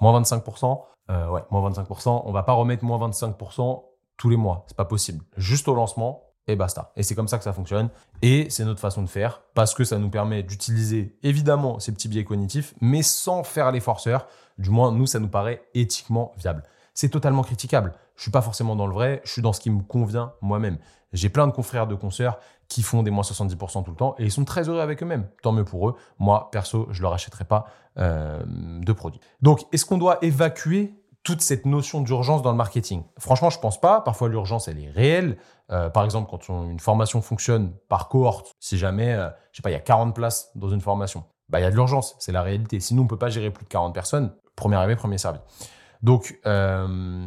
Moins 25% Ouais, moins 25%. On va pas remettre moins 25% tous les mois, c'est pas possible. Juste au lancement, et basta. Et c'est comme ça que ça fonctionne. Et c'est notre façon de faire parce que ça nous permet d'utiliser évidemment ces petits biais cognitifs, mais sans faire les forceurs. Du moins, nous, ça nous paraît éthiquement viable. C'est totalement critiquable. Je suis pas forcément dans le vrai, je suis dans ce qui me convient moi-même. J'ai plein de confrères de consoeurs qui font des moins 70% tout le temps et ils sont très heureux avec eux-mêmes. Tant mieux pour eux. Moi, perso, je leur achèterai pas euh, de produits. Donc, est-ce qu'on doit évacuer toute cette notion d'urgence dans le marketing? Franchement, je pense pas. Parfois, l'urgence, elle est réelle. Euh, par exemple, quand une formation fonctionne par cohorte, si jamais, euh, je sais pas, il y a 40 places dans une formation, bah, il y a de l'urgence, c'est la réalité. Sinon, on ne peut pas gérer plus de 40 personnes, premier arrivé, premier servi. Donc, euh,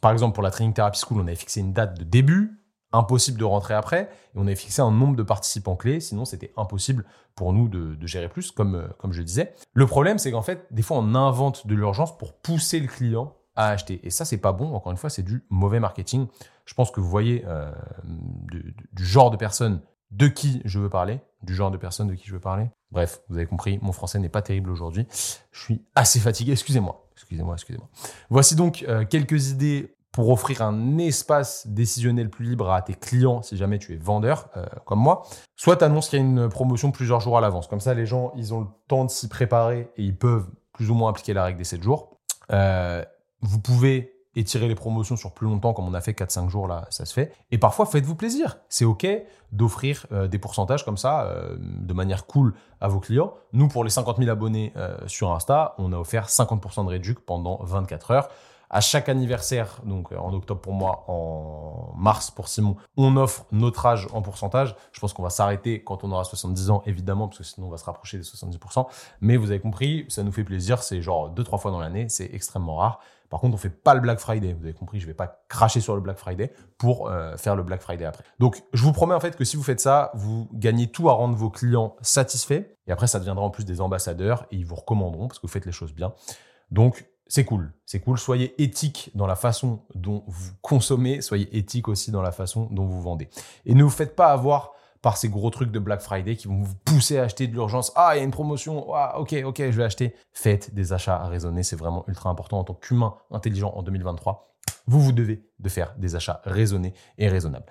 par exemple, pour la Training Therapy School, on avait fixé une date de début, impossible de rentrer après, et on avait fixé un nombre de participants clés, sinon c'était impossible pour nous de, gérer plus, comme, comme je disais. Le problème, c'est qu'en fait, des fois, on invente de l'urgence pour pousser le client à acheter. Et ça, c'est pas bon. Encore une fois, c'est du mauvais marketing. Je pense que vous voyez euh, du, genre de personne de qui je veux parler, du genre de personne de qui je veux parler. Bref, vous avez compris, mon français n'est pas terrible aujourd'hui. Je suis assez fatigué. Excusez-moi, excusez-moi, excusez-moi. Voici donc euh, quelques idées pour offrir un espace décisionnel plus libre à tes clients si jamais tu es vendeur euh, comme moi. Soit tu annonces qu'il y a une promotion plusieurs jours à l'avance. Comme ça, les gens, ils ont le temps de s'y préparer et ils peuvent plus ou moins appliquer la règle des 7 jours. vous pouvez étirer les promotions sur plus longtemps, comme on a fait 4-5 jours là, ça se fait. Et parfois, faites-vous plaisir. C'est OK d'offrir euh, des pourcentages comme ça, euh, de manière cool à vos clients. Nous, pour les 50 000 abonnés euh, sur Insta, on a offert 50% de réduction pendant 24 heures. À chaque anniversaire, donc en octobre pour moi, en mars pour Simon, on offre notre âge en pourcentage. Je pense qu'on va s'arrêter quand on aura 70 ans, évidemment, parce que sinon on va se rapprocher des 70%. Mais vous avez compris, ça nous fait plaisir. C'est genre deux, trois fois dans l'année. C'est extrêmement rare. Par contre, on fait pas le Black Friday. Vous avez compris, je vais pas cracher sur le Black Friday pour euh, faire le Black Friday après. Donc, je vous promets en fait que si vous faites ça, vous gagnez tout à rendre vos clients satisfaits. Et après, ça deviendra en plus des ambassadeurs et ils vous recommanderont parce que vous faites les choses bien. Donc, c'est cool. C'est cool. Soyez éthique dans la façon dont vous consommez. Soyez éthique aussi dans la façon dont vous vendez. Et ne vous faites pas avoir par ces gros trucs de Black Friday qui vont vous pousser à acheter de l'urgence. Ah, il y a une promotion. Ah, ok, ok, je vais acheter. Faites des achats raisonnés. C'est vraiment ultra important en tant qu'humain intelligent en 2023. Vous, vous devez de faire des achats raisonnés et raisonnables.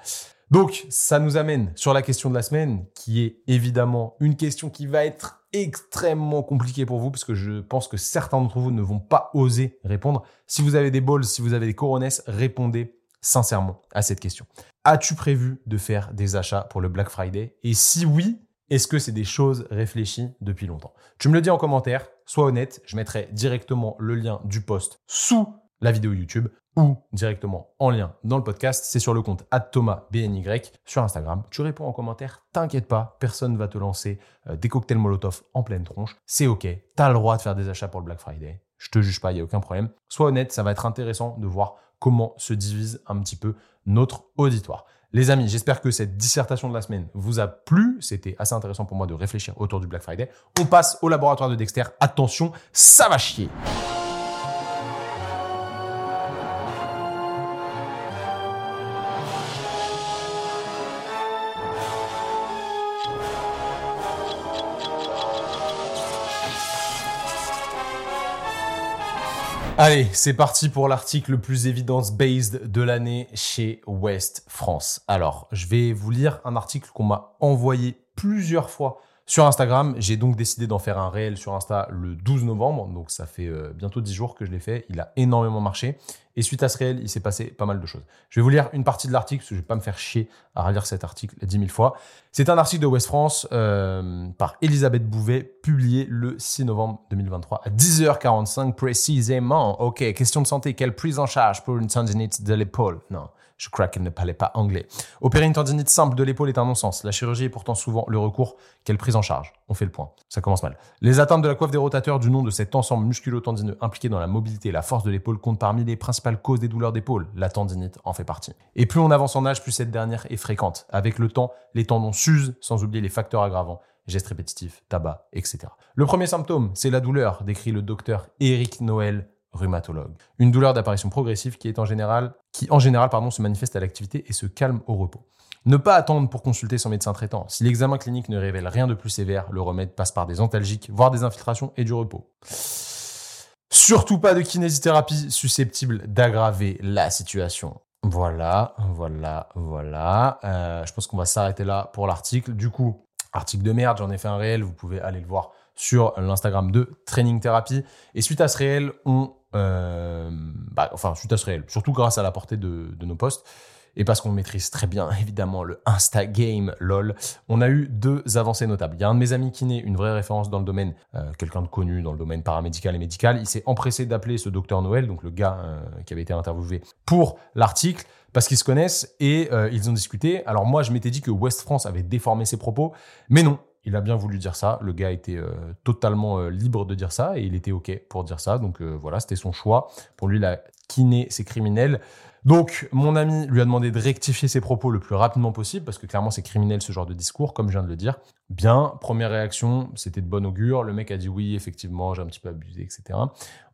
Donc, ça nous amène sur la question de la semaine, qui est évidemment une question qui va être extrêmement compliquée pour vous, parce que je pense que certains d'entre vous ne vont pas oser répondre. Si vous avez des balls, si vous avez des coronesses, répondez sincèrement à cette question. As-tu prévu de faire des achats pour le Black Friday? Et si oui, est-ce que c'est des choses réfléchies depuis longtemps? Tu me le dis en commentaire, sois honnête, je mettrai directement le lien du post sous la vidéo YouTube ou directement en lien dans le podcast, c'est sur le compte @thomasbny sur Instagram. Tu réponds en commentaire, t'inquiète pas, personne ne va te lancer euh, des cocktails Molotov en pleine tronche. C'est OK, tu as le droit de faire des achats pour le Black Friday. Je te juge pas, il y a aucun problème. Sois honnête, ça va être intéressant de voir comment se divise un petit peu notre auditoire. Les amis, j'espère que cette dissertation de la semaine vous a plu. C'était assez intéressant pour moi de réfléchir autour du Black Friday. On passe au laboratoire de Dexter. Attention, ça va chier. Allez, c'est parti pour l'article le plus evidence-based de l'année chez West France. Alors, je vais vous lire un article qu'on m'a envoyé plusieurs fois sur Instagram. J'ai donc décidé d'en faire un réel sur Insta le 12 novembre, donc ça fait euh, bientôt 10 jours que je l'ai fait. Il a énormément marché. Et suite à ce réel, il s'est passé pas mal de choses. Je vais vous lire une partie de l'article, parce que je vais pas me faire chier à relire cet article 10 000 fois. C'est un article de West France euh, par Elisabeth Bouvet, publié le 6 novembre 2023 à 10h45 précisément. Ok, question de santé. Quelle prise en charge pour une tendinite de l'épaule? Non. Je crois qu'elle ne parlait pas anglais. Opérer une tendinite simple de l'épaule est un non-sens. La chirurgie est pourtant souvent le recours. Quelle prise en charge On fait le point. Ça commence mal. Les atteintes de la coiffe des rotateurs du nom de cet ensemble musculo-tendineux impliqué dans la mobilité et la force de l'épaule comptent parmi les principales causes des douleurs d'épaule. La tendinite en fait partie. Et plus on avance en âge, plus cette dernière est fréquente. Avec le temps, les tendons s'usent, sans oublier les facteurs aggravants gestes répétitifs, tabac, etc. Le premier symptôme, c'est la douleur, décrit le docteur Eric Noël rhumatologue. Une douleur d'apparition progressive qui est en général, qui en général pardon, se manifeste à l'activité et se calme au repos. Ne pas attendre pour consulter son médecin traitant. Si l'examen clinique ne révèle rien de plus sévère, le remède passe par des antalgiques, voire des infiltrations et du repos. Surtout pas de kinésithérapie susceptible d'aggraver la situation. Voilà, voilà, voilà. Euh, je pense qu'on va s'arrêter là pour l'article. Du coup, article de merde, j'en ai fait un réel, vous pouvez aller le voir sur l'Instagram de Training Therapy. Et suite à ce réel, on euh, bah, enfin, suite à ce réel, surtout grâce à la portée de, nos posts, et parce qu'on maîtrise très bien, évidemment, le Insta Game LOL, on a eu deux avancées notables. Il y a un de mes amis n'est une vraie référence dans le domaine, euh, quelqu'un de connu dans le domaine paramédical et médical. Il s'est empressé d'appeler ce docteur Noël, donc le gars euh, qui avait été interviewé pour l'article, parce qu'ils se connaissent et ils ont discuté. Alors moi, je m'étais dit que West France avait déformé ses propos, mais non. Il a bien voulu dire ça. Le gars était euh, totalement euh, libre de dire ça et il était OK pour dire ça. Donc euh, voilà, c'était son choix. Pour lui, la kiné, c'est criminel. Donc, mon ami lui a demandé de rectifier ses propos le plus rapidement possible, parce que clairement, c'est criminel ce genre de discours, comme je viens de le dire. Bien, première réaction, c'était de bon augure. Le mec a dit oui, effectivement, j'ai un petit peu abusé, etc.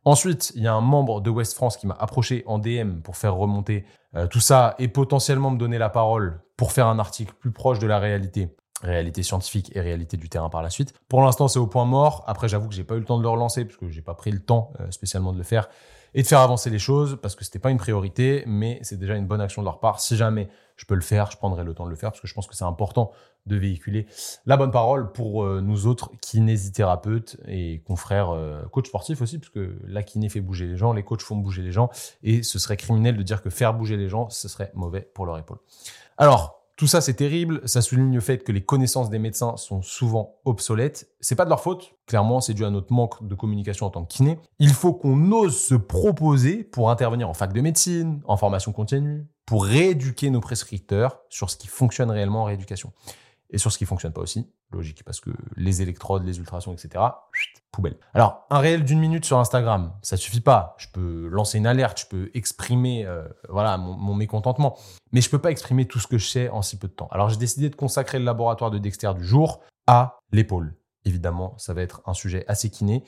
Ensuite, il y a un membre de West France qui m'a approché en DM pour faire remonter tout ça et potentiellement me donner la parole pour faire un article plus proche de la réalité réalité scientifique et réalité du terrain par la suite. Pour l'instant, c'est au point mort. Après, j'avoue que j'ai pas eu le temps de le relancer parce que j'ai pas pris le temps euh, spécialement de le faire et de faire avancer les choses parce que c'était pas une priorité, mais c'est déjà une bonne action de leur part. Si jamais je peux le faire, je prendrai le temps de le faire parce que je pense que c'est important de véhiculer la bonne parole pour euh, nous autres kinésithérapeutes et confrères euh, coachs sportifs aussi, parce que la kiné fait bouger les gens, les coachs font bouger les gens, et ce serait criminel de dire que faire bouger les gens, ce serait mauvais pour leur épaule. Alors, tout ça, c'est terrible. Ça souligne le fait que les connaissances des médecins sont souvent obsolètes. C'est pas de leur faute. Clairement, c'est dû à notre manque de communication en tant que kiné. Il faut qu'on ose se proposer pour intervenir en fac de médecine, en formation continue, pour rééduquer nos prescripteurs sur ce qui fonctionne réellement en rééducation et sur ce qui fonctionne pas aussi. Logique, parce que les électrodes, les ultrasons, etc., poubelle. Alors, un réel d'une minute sur Instagram, ça suffit pas. Je peux lancer une alerte, je peux exprimer euh, voilà mon, mécontentement, mais je peux pas exprimer tout ce que je sais en si peu de temps. Alors, j'ai décidé de consacrer le laboratoire de Dexter du jour à l'épaule. Évidemment, ça va être un sujet assez kiné.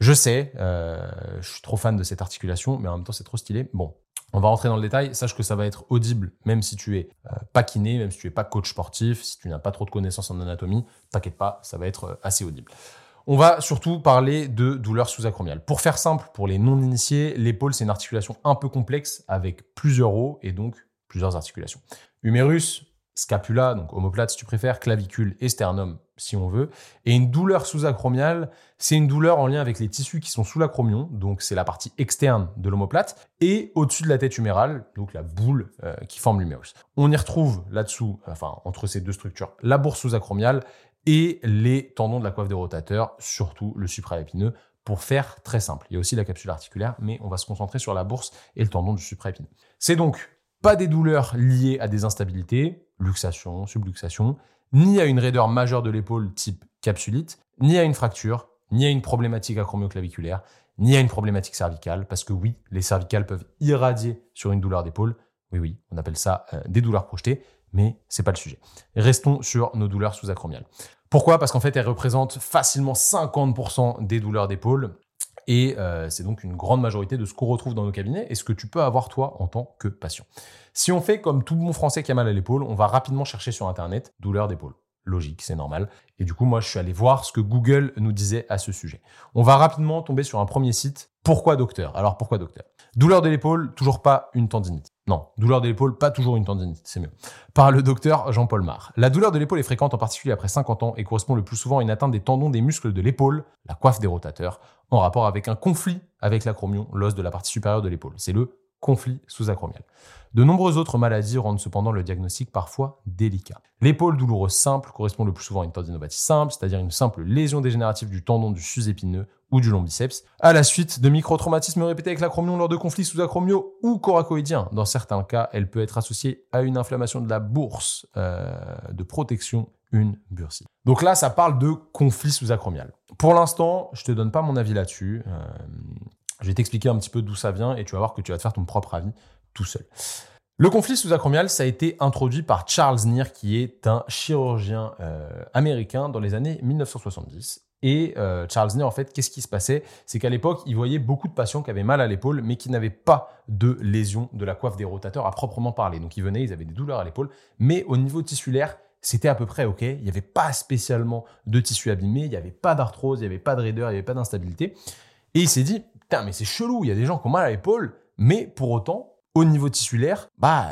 Je sais, euh, je suis trop fan de cette articulation, mais en même temps, c'est trop stylé. Bon, On va rentrer dans le détail. Sache que ça va être audible, même si tu es euh, pas kiné, même si tu es pas coach sportif, si tu n'as pas trop de connaissances en anatomie, t'inquiète pas, ça va être euh, assez audible. On va surtout parler de douleurs sous-acromiales. Pour faire simple, pour les non-initiés, l'épaule, c'est une articulation un peu complexe avec plusieurs os et donc plusieurs articulations. Humérus, scapula, donc omoplate si tu préfères, clavicule et sternum si on veut. Et une douleur sous-acromiale, c'est une douleur en lien avec les tissus qui sont sous l'acromion, donc c'est la partie externe de l'omoplate, et au-dessus de la tête humérale, donc la boule euh, qui forme l'humérus. On y retrouve là-dessous, enfin entre ces deux structures, la bourse sous-acromiale et les tendons de la coiffe des rotateurs, surtout le supraépineux, pour faire très simple. Il y a aussi la capsule articulaire, mais on va se concentrer sur la bourse et le tendon du supraépineux. C'est donc pas des douleurs liées à des instabilités, luxation, subluxation, ni à une raideur majeure de l'épaule type capsulite, ni à une fracture, ni à une problématique acromioclaviculaire, ni à une problématique cervicale, parce que oui, les cervicales peuvent irradier sur une douleur d'épaule. Oui, oui, on appelle ça euh, des douleurs projetées, mais c'est pas le sujet. Restons sur nos douleurs sous-acromiales. Pourquoi? Parce qu'en fait, elles représentent facilement 50% des douleurs d'épaule. Et euh, c'est donc une grande majorité de ce qu'on retrouve dans nos cabinets et ce que tu peux avoir toi en tant que patient. Si on fait comme tout bon français qui a mal à l'épaule, on va rapidement chercher sur Internet douleur d'épaule. Logique, c'est normal. Et du coup, moi, je suis allé voir ce que Google nous disait à ce sujet. On va rapidement tomber sur un premier site. Pourquoi docteur? Alors, pourquoi docteur? Douleur de l'épaule, toujours pas une tendinite. Non, douleur de l'épaule, pas toujours une tendinite, c'est mieux. Par le docteur Jean-Paul Mar. La douleur de l'épaule est fréquente, en particulier après 50 ans, et correspond le plus souvent à une atteinte des tendons des muscles de l'épaule, la coiffe des rotateurs, en rapport avec un conflit avec l'acromion, l'os de la partie supérieure de l'épaule. C'est le conflit sous-acromial. De nombreuses autres maladies rendent cependant le diagnostic parfois délicat. L'épaule douloureuse simple correspond le plus souvent à une tendinopathie simple, c'est-à-dire une simple lésion dégénérative du tendon du sus-épineux ou du long biceps, à la suite de micro-traumatismes répétés avec l'acromion lors de conflits sous-acromiaux ou coracoïdiens. Dans certains cas, elle peut être associée à une inflammation de la bourse euh, de protection, une bursie. Donc là, ça parle de conflit sous-acromial. Pour l'instant, je te donne pas mon avis là-dessus. Euh, je vais t'expliquer un petit peu d'où ça vient et tu vas voir que tu vas te faire ton propre avis tout seul. Le conflit sous-acromial, ça a été introduit par Charles Neer, qui est un chirurgien euh, américain dans les années 1970. Et euh, Charles Neer, en fait, qu'est-ce qui se passait? C'est qu'à l'époque, il voyait beaucoup de patients qui avaient mal à l'épaule, mais qui n'avaient pas de lésion de la coiffe des rotateurs à proprement parler. Donc, ils venaient, ils avaient des douleurs à l'épaule, mais au niveau tissulaire, c'était à peu près OK. Il n'y avait pas spécialement de tissu abîmé, il n'y avait pas d'arthrose, il n'y avait pas de raideur, il n'y avait pas d'instabilité. Et il s'est dit, putain, mais c'est chelou, il y a des gens qui ont mal à l'épaule, mais pour autant, au niveau tissulaire, bah,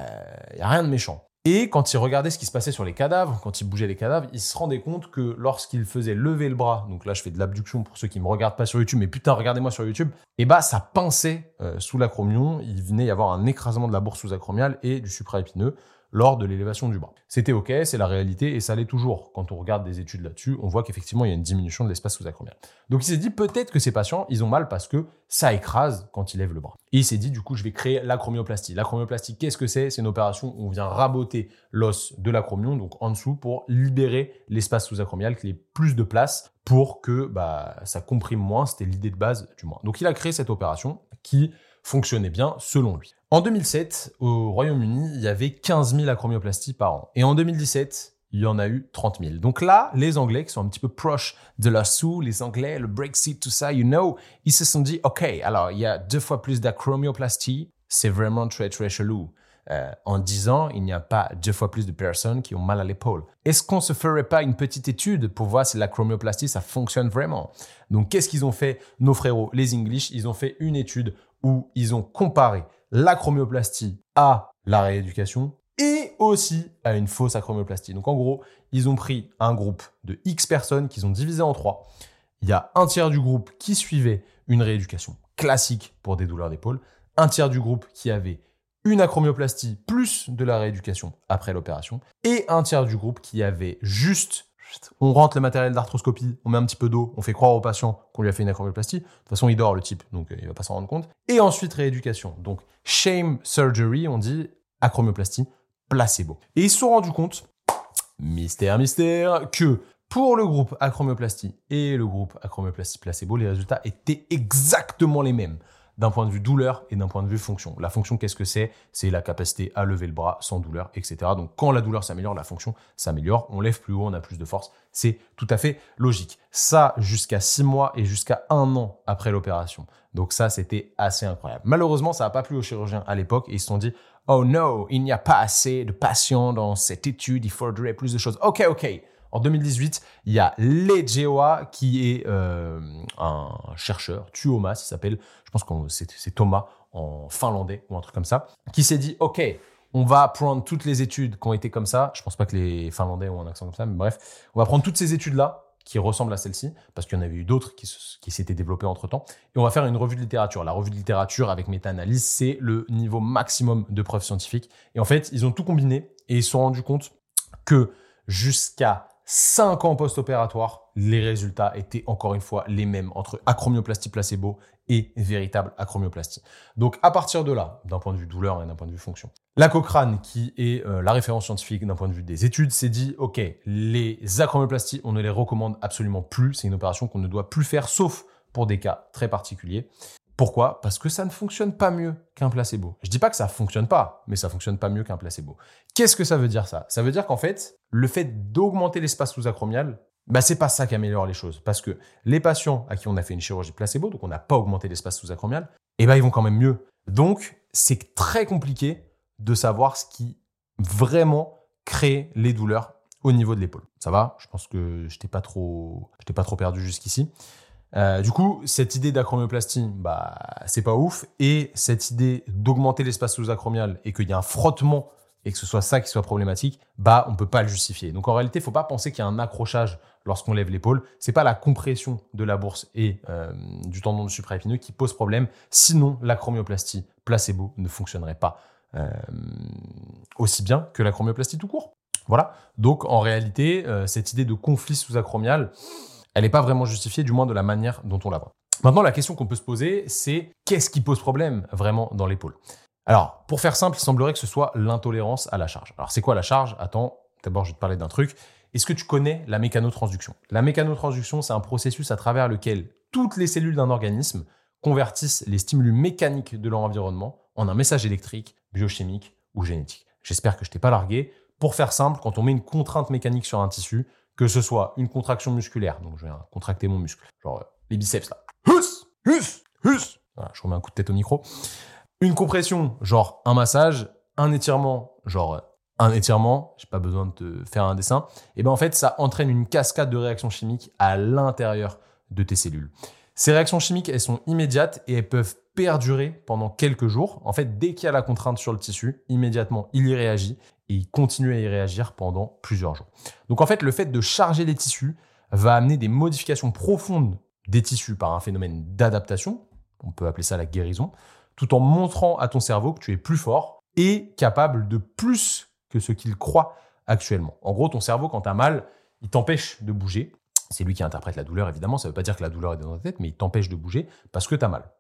il n'y a rien de méchant. Et quand il regardait ce qui se passait sur les cadavres, quand il bougeait les cadavres, il se rendait compte que lorsqu'il faisait lever le bras, donc là je fais de l'abduction pour ceux qui me regardent pas sur YouTube, mais putain regardez-moi sur YouTube, et bah ça pinçait euh, sous l'acromion, il venait y avoir un écrasement de la bourse sous-acromiale et du supraépineux lors de l'élévation du bras. C'était OK, c'est la réalité et ça l'est toujours. Quand on regarde des études là-dessus, on voit qu'effectivement, il y a une diminution de l'espace sous-acromial. Donc il s'est dit peut-être que ces patients, ils ont mal parce que ça écrase quand ils lèvent le bras. Et il s'est dit du coup, je vais créer l'acromioplastie. L'acromioplastie, qu'est-ce que c'est? C'est une opération où on vient raboter l'os de l'acromion, donc en dessous, pour libérer l'espace sous-acromial, qu'il ait plus de place pour que bah, ça comprime moins. C'était l'idée de base du moins. Donc il a créé cette opération qui fonctionnait bien selon lui. En 2007, au Royaume-Uni, il y avait 15 000 acromioplasties par an. Et en 2017, il y en a eu 30 000. Donc là, les Anglais qui sont un petit peu proches de la sous, les Anglais, le Brexit, tout ça, you know, ils se sont dit, OK, alors il y a deux fois plus d'acromioplasties, c'est vraiment très très chelou. Euh, en 10 ans, il n'y a pas deux fois plus de personnes qui ont mal à l'épaule. Est-ce qu'on se ferait pas une petite étude pour voir si l'acromioplastie, ça fonctionne vraiment? Donc, qu'est-ce qu'ils ont fait, nos frérots, les English? Ils ont fait une étude où ils ont comparé l'acromioplastie à la rééducation et aussi à une fausse acromioplastie. Donc en gros, ils ont pris un groupe de X personnes qu'ils ont divisé en trois. Il y a un tiers du groupe qui suivait une rééducation classique pour des douleurs d'épaule, un tiers du groupe qui avait une acromioplastie plus de la rééducation après l'opération, et un tiers du groupe qui avait juste on rentre le matériel d'arthroscopie, on met un petit peu d'eau, on fait croire au patient qu'on lui a fait une acromioplastie. De toute façon, il dort le type, donc euh, il va pas s'en rendre compte. Et ensuite, rééducation. Donc, shame surgery, on dit acromioplastie, placebo. Et ils se sont rendus compte, mystère, mystère, que pour le groupe acromioplastie et le groupe acromioplastie placebo, les résultats étaient exactement les mêmes. D'un point de vue douleur et d'un point de vue fonction. La fonction, qu'est-ce que c'est? C'est la capacité à lever le bras sans douleur, etc. Donc quand la douleur s'améliore, la fonction s'améliore, on lève plus haut, on a plus de force, c'est tout à fait logique. Ça jusqu'à six mois et jusqu'à un an après l'opération. Donc ça, c'était assez incroyable. Malheureusement, ça n'a pas plu aux chirurgiens à l'époque et ils se sont dit, oh no, il n'y a pas assez de patients dans cette étude, il faudrait plus de choses. Ok, ok. En 2018, il y a Lejewa qui est euh, un chercheur, Tuomas, il s'appelle, je pense que c'est Thomas en finlandais ou un truc comme ça, qui s'est dit, OK, on va prendre toutes les études qui ont été comme ça. Je pense pas que les Finlandais ont un accent comme ça, mais bref, on va prendre toutes ces études-là qui ressemblent à celle-ci, parce qu'il y en avait eu d'autres qui s'étaient développées entre-temps, et on va faire une revue de littérature. La revue de littérature avec méta-analyse, c'est le niveau maximum de preuves scientifiques. Et en fait, ils ont tout combiné et ils se sont rendus compte que jusqu'à 5 ans post-opératoire, les résultats étaient encore une fois les mêmes entre acromioplastie placebo et véritable acromioplastie. Donc à partir de là, d'un point de vue douleur et d'un point de vue fonction, la Cochrane, qui est euh, la référence scientifique d'un point de vue des études, s'est dit, OK, les acromioplasties, on ne les recommande absolument plus, c'est une opération qu'on ne doit plus faire, sauf pour des cas très particuliers. Pourquoi? Parce que ça ne fonctionne pas mieux qu'un placebo. Je dis pas que ça fonctionne pas, mais ça fonctionne pas mieux qu'un placebo. Qu'est-ce que ça veut dire ça? Ça veut dire qu'en fait, le fait d'augmenter l'espace sous-acromial, bah c'est pas ça qui améliore les choses parce que les patients à qui on a fait une chirurgie placebo, donc on n'a pas augmenté l'espace sous-acromial, eh ben ils vont quand même mieux. Donc c'est très compliqué de savoir ce qui vraiment crée les douleurs au niveau de l'épaule. Ça va? Je pense que je t'ai pas trop perdu jusqu'ici. Euh, du coup, cette idée d'acromioplastie, bah, c'est pas ouf. Et cette idée d'augmenter l'espace sous-acromial et qu'il y a un frottement et que ce soit ça qui soit problématique, bah, on peut pas le justifier. Donc en réalité, il faut pas penser qu'il y a un accrochage lorsqu'on lève l'épaule. C'est pas la compression de la bourse et euh, du tendon de supraépineux qui pose problème. Sinon, l'acromioplastie placebo ne fonctionnerait pas euh, aussi bien que l'acromioplastie tout court. Voilà. Donc en réalité, cette idée de conflit sous-acromial, elle n'est pas vraiment justifiée, du moins de la manière dont on la voit. Maintenant, la question qu'on peut se poser, c'est qu'est-ce qui pose problème vraiment dans l'épaule? Alors, pour faire simple, il semblerait que ce soit l'intolérance à la charge. Alors, c'est quoi la charge? Attends, d'abord, je vais te parler d'un truc. Est-ce que tu connais la mécanotransduction? La mécanotransduction, c'est un processus à travers lequel toutes les cellules d'un organisme convertissent les stimulus mécaniques de leur environnement en un message électrique, biochimique ou génétique. J'espère que je t'ai pas largué. Pour faire simple, quand on met une contrainte mécanique sur un tissu, que ce soit une contraction musculaire, donc je vais contracter mon muscle, genre euh, les biceps là, hus, hus, hus, voilà, je remets un coup de tête au micro, une compression, genre un massage, un étirement, genre euh, un étirement, j'ai pas besoin de te faire un dessin, et ben en fait ça entraîne une cascade de réactions chimiques à l'intérieur de tes cellules. Ces réactions chimiques, elles sont immédiates et elles peuvent perdurer pendant quelques jours. En fait, dès qu'il y a la contrainte sur le tissu, immédiatement, il y réagit et il continue à y réagir pendant plusieurs jours. Donc en fait, le fait de charger les tissus va amener des modifications profondes des tissus par un phénomène d'adaptation, on peut appeler ça la guérison, tout en montrant à ton cerveau que tu es plus fort et capable de plus que ce qu'il croit actuellement. En gros, ton cerveau, quand tu as mal, il t'empêche de bouger. C'est lui qui interprète la douleur, évidemment. Ça ne veut pas dire que la douleur est dans ta tête, mais il t'empêche de bouger parce que tu as mal.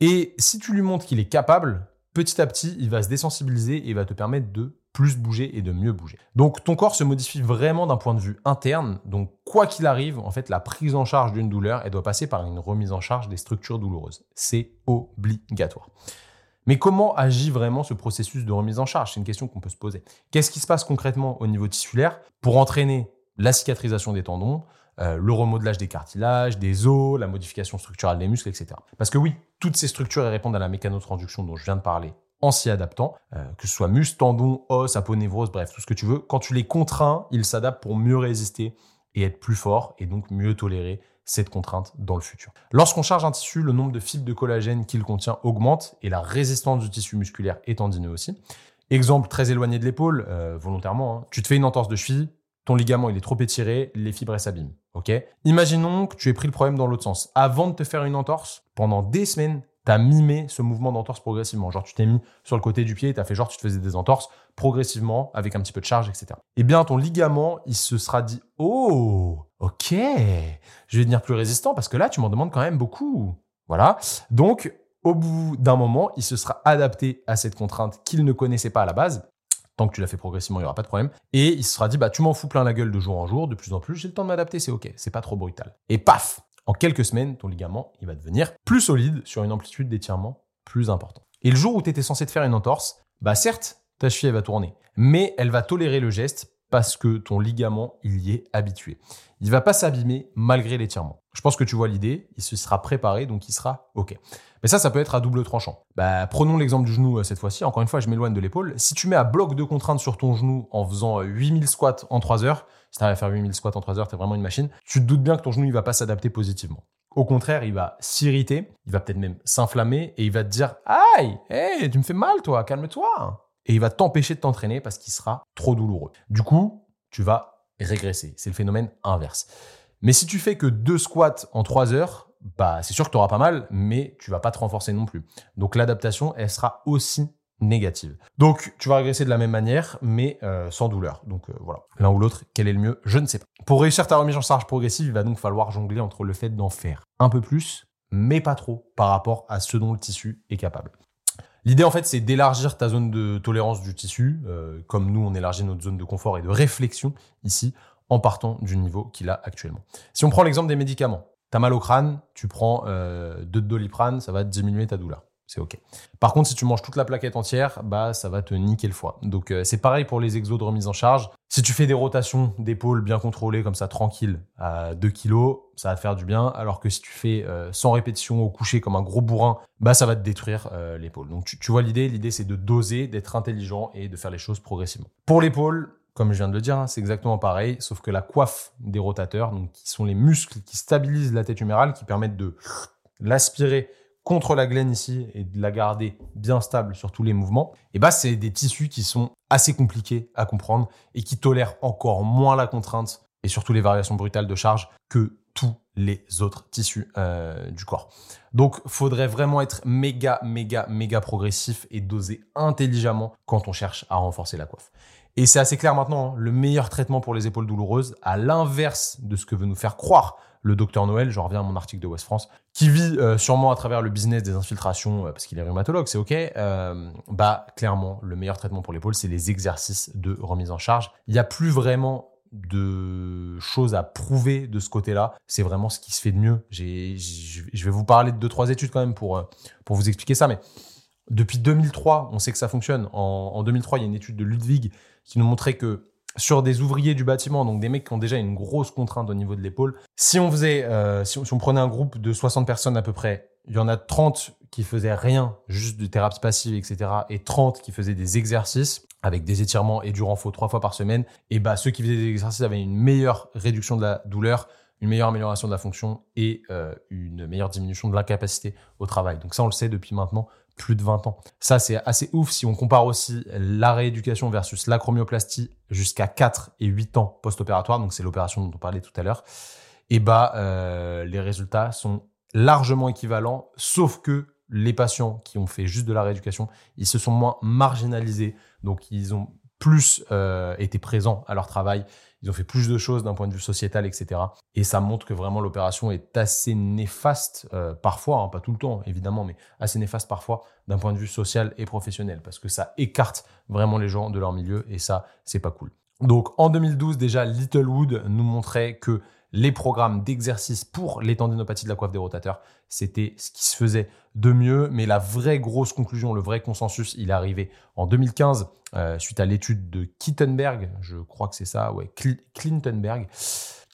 et si tu lui montres qu'il est capable, petit à petit, il va se désensibiliser et va te permettre de plus bouger et de mieux bouger. Donc ton corps se modifie vraiment d'un point de vue interne. Donc quoi qu'il arrive, en fait, la prise en charge d'une douleur, elle doit passer par une remise en charge des structures douloureuses. C'est obligatoire. Mais comment agit vraiment ce processus de remise en charge? C'est une question qu'on peut se poser. Qu'est-ce qui se passe concrètement au niveau tissulaire? Pour entraîner la cicatrisation des tendons, euh, le remodelage des cartilages, des os, la modification structurelle des muscles, etc. Parce que oui, toutes ces structures répondent à la mécanotransduction dont je viens de parler en s'y adaptant, euh, que ce soit muscles, tendons, os, aponevrose, bref, tout ce que tu veux. Quand tu les contrains, ils s'adaptent pour mieux résister et être plus forts et donc mieux tolérer cette contrainte dans le futur. Lorsqu'on charge un tissu, le nombre de fibres de collagène qu'il contient augmente et la résistance du tissu musculaire est tendineux aussi. Exemple très éloigné de l'épaule, euh, volontairement, hein. tu te fais une entorse de cheville, ton ligament il est trop étiré, les fibres s'abîment. Ok? Imaginons que tu aies pris le problème dans l'autre sens. Avant de te faire une entorse, pendant des semaines, tu as mimé ce mouvement d'entorse progressivement. Genre, tu t'es mis sur le côté du pied, tu as fait genre, tu te faisais des entorses progressivement avec un petit peu de charge, etc. Eh bien, ton ligament, il se sera dit Oh, ok, je vais devenir plus résistant parce que là, tu m'en demandes quand même beaucoup. Voilà. Donc, au bout d'un moment, il se sera adapté à cette contrainte qu'il ne connaissait pas à la base Tant que tu l'as fait progressivement, il n'y aura pas de problème. Et il se sera dit, bah, tu m'en fous plein la gueule de jour en jour, de plus en plus, j'ai le temps de m'adapter, c'est ok, c'est pas trop brutal. Et paf, En quelques semaines, ton ligament, il va devenir plus solide sur une amplitude d'étirement plus importante. Et le jour où tu étais censé te faire une entorse, bah certes, ta cheville va tourner, mais elle va tolérer le geste parce que ton ligament, il y est habitué. Il va pas s'abîmer malgré l'étirement. Je pense que tu vois l'idée, il se sera préparé, donc il sera OK. Mais ça, ça peut être à double tranchant. Bah, prenons l'exemple du genou euh, cette fois-ci. Encore une fois, je m'éloigne de l'épaule. Si tu mets à bloc de contrainte sur ton genou en faisant 8000 euh, squats en 3 heures, si tu à faire 8000 squats en 3 heures, tu es vraiment une machine, tu te doutes bien que ton genou, il va pas s'adapter positivement. Au contraire, il va s'irriter, il va peut-être même s'inflammer et il va te dire Aïe, hey, tu me fais mal, toi, calme-toi et il va t'empêcher de t'entraîner parce qu'il sera trop douloureux. Du coup, tu vas régresser. C'est le phénomène inverse. Mais si tu fais que deux squats en trois heures, bah c'est sûr que tu auras pas mal, mais tu vas pas te renforcer non plus. Donc l'adaptation, elle sera aussi négative. Donc tu vas régresser de la même manière, mais euh, sans douleur. Donc euh, voilà, l'un ou l'autre, quel est le mieux Je ne sais pas. Pour réussir ta remise en charge progressive, il va donc falloir jongler entre le fait d'en faire un peu plus, mais pas trop, par rapport à ce dont le tissu est capable. L'idée, en fait, c'est d'élargir ta zone de tolérance du tissu, euh, comme nous, on élargit notre zone de confort et de réflexion ici, en partant du niveau qu'il a actuellement. Si on prend l'exemple des médicaments, tu as mal au crâne, tu prends euh, deux de doliprane, ça va diminuer ta douleur c'est ok. Par contre, si tu manges toute la plaquette entière, bah ça va te niquer le foie. Donc euh, c'est pareil pour les exos de remise en charge. Si tu fais des rotations d'épaule bien contrôlées comme ça tranquille à 2 kg, ça va te faire du bien. Alors que si tu fais euh, 100 répétitions au coucher comme un gros bourrin, bah ça va te détruire euh, l'épaule. Donc tu, vois l'idée, l'idée c'est de doser, d'être intelligent et de faire les choses progressivement. Pour l'épaule, comme je viens de le dire, hein, c'est exactement pareil, sauf que la coiffe des rotateurs, donc qui sont les muscles qui stabilisent la tête humérale, qui permettent de l'aspirer contre la glaine ici et de la garder bien stable sur tous les mouvements, et eh bah c'est des tissus qui sont assez compliqués à comprendre et qui tolèrent encore moins la contrainte et surtout les variations brutales de charge que tous les autres tissus euh, du corps. Donc, faudrait vraiment être méga, méga, méga progressif et doser intelligemment quand on cherche à renforcer la coiffe. Et c'est assez clair maintenant, hein, le meilleur traitement pour les épaules douloureuses, à l'inverse de ce que veut nous faire croire le docteur Noël, je reviens à mon article de West France, qui vit euh, sûrement à travers le business des infiltrations, euh, parce qu'il est rhumatologue, c'est ok, euh, bah clairement, le meilleur traitement pour l'épaule, c'est les exercices de remise en charge. Il n'y a plus vraiment de choses à prouver de ce côté-là. C'est vraiment ce qui se fait de mieux. je vais vous parler de deux, trois études quand même pour, pour vous expliquer ça, mais depuis 2003, on sait que ça fonctionne. En, en 2003, il y a une étude de Ludwig qui nous montrait que sur des ouvriers du bâtiment, donc des mecs qui ont déjà une grosse contrainte au niveau de l'épaule. Si on faisait, euh, si, on, prenait un groupe de 60 personnes à peu près, il y en a 30 qui faisaient rien, juste de thérapie passive, etc., et 30 qui faisaient des exercices avec des étirements et du renfort trois fois par semaine. Et bah ceux qui faisaient des exercices avaient une meilleure réduction de la douleur, une meilleure amélioration de la fonction et euh, une meilleure diminution de l'incapacité au travail. Donc ça, on le sait depuis maintenant plus de 20 ans. Ça, c'est assez ouf si on compare aussi la rééducation versus l'acromioplastie jusqu'à 4 et 8 ans post-opératoire, donc c'est l'opération dont on parlait tout à l'heure, et bah euh, les résultats sont largement équivalents, sauf que les patients qui ont fait juste de la rééducation, ils se sont moins marginalisés, donc ils ont plus euh, été présents à leur travail, ils ont fait plus de choses d'un point de vue sociétal, etc. Et ça montre que vraiment l'opération est assez néfaste, euh, parfois, hein, pas tout le temps évidemment, mais assez néfaste parfois d'un point de vue social et professionnel, parce que ça écarte vraiment les gens de leur milieu, et ça, c'est pas cool. Donc en 2012, déjà, Littlewood nous montrait que les programmes d'exercice pour les tendinopathies de la coiffe des rotateurs, c'était ce qui se faisait de mieux. Mais la vraie grosse conclusion, le vrai consensus, il est arrivé en 2015 euh, suite à l'étude de Kittenberg, je crois que c'est ça, ouais, Clintonberg,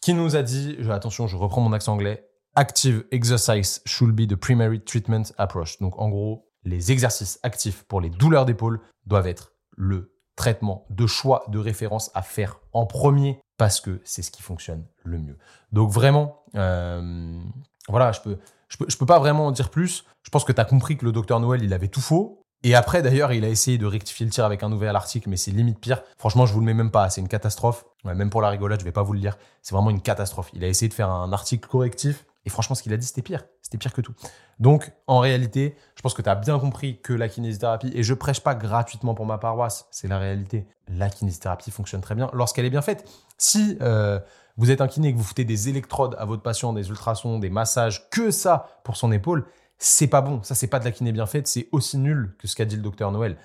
qui nous a dit, attention, je reprends mon accent anglais, Active exercise should be the primary treatment approach. Donc en gros, les exercices actifs pour les douleurs d'épaule doivent être le traitement de choix de référence à faire en premier parce que c'est ce qui fonctionne le mieux. Donc vraiment, euh, voilà, je peux, je peux, je peux pas vraiment en dire plus. Je pense que tu as compris que le docteur Noël, il avait tout faux. Et après, d'ailleurs, il a essayé de rectifier le tir avec un nouvel article, mais c'est limite pire. Franchement, je vous le mets même pas. C'est une catastrophe. même pour la rigolade, je vais pas vous le lire. C'est vraiment une catastrophe. Il a essayé de faire un article correctif. Et franchement, ce qu'il a dit, c'était pire. C'était pire que tout. Donc, en réalité, je pense que tu as bien compris que la kinésithérapie, et je prêche pas gratuitement pour ma paroisse, c'est la réalité. La kinésithérapie fonctionne très bien lorsqu'elle est bien faite. Si euh, vous êtes un kiné et que vous foutez des électrodes à votre patient, des ultrasons, des massages, que ça pour son épaule, c'est pas bon. Ça, c'est pas de la kiné bien faite. C'est aussi nul que ce qu'a dit le docteur Noël.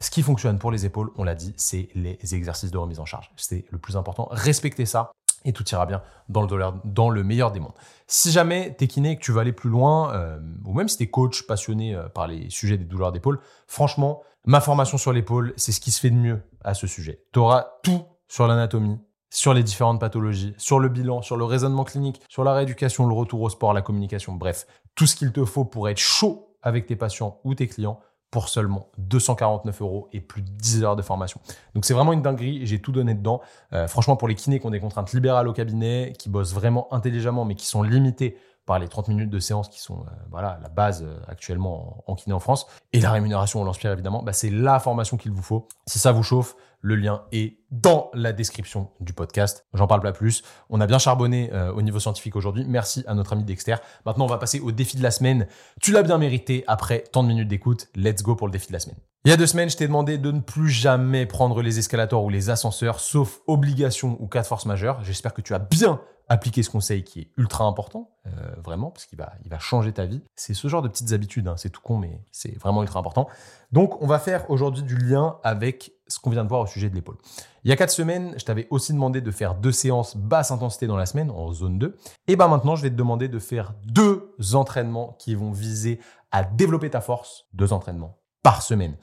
Ce qui fonctionne pour les épaules, on l'a dit, c'est les exercices de remise en charge. C'est le plus important. Respectez ça. et tout ira bien dans le, meilleur des mondes. Si jamais t'es kiné et que tu vas aller plus loin, euh, ou même si t'es coach passionné euh, par les sujets des douleurs d'épaule, franchement, ma formation sur l'épaule, c'est ce qui se fait de mieux à ce sujet. Tu auras tout sur l'anatomie, sur les différentes pathologies, sur le bilan, sur le raisonnement clinique, sur la rééducation, le retour au sport, la communication, bref, tout ce qu'il te faut pour être chaud avec tes patients ou tes clients pour seulement 249 euros et plus de 10 heures de formation. Donc c'est vraiment une dinguerie, j'ai tout donné dedans. Euh, franchement, pour les kinés qui ont des contraintes libérales au cabinet, qui bossent vraiment intelligemment, mais qui sont limités par les 30 minutes de séance qui sont euh, voilà la base euh, actuellement en, kiné en France, et la rémunération, on l'inspire évidemment, bah, c'est la formation qu'il vous faut. Si ça vous chauffe, le lien est dans la description du podcast. J'en parle pas plus. On a bien charbonné euh, au niveau scientifique aujourd'hui. Merci à notre ami Dexter. Maintenant, on va passer au défi de la semaine. Tu l'as bien mérité après tant de minutes d'écoute. Let's go pour le défi de la semaine. Il y a deux semaines, je t'ai demandé de ne plus jamais prendre les escalators ou les ascenseurs, sauf obligation ou cas de force majeure. J'espère que tu as bien appliquer ce conseil qui est ultra important, euh, vraiment, parce qu'il va, il va changer ta vie. C'est ce genre de petites habitudes, hein, c'est tout con, mais c'est vraiment ultra important. Donc, on va faire aujourd'hui du lien avec ce qu'on vient de voir au sujet de l'épaule. Il y a quatre semaines, je t'avais aussi demandé de faire deux séances basse intensité dans la semaine, en zone 2. Et ben maintenant, je vais te demander de faire deux entraînements qui vont viser à développer ta force, deux entraînements par semaine.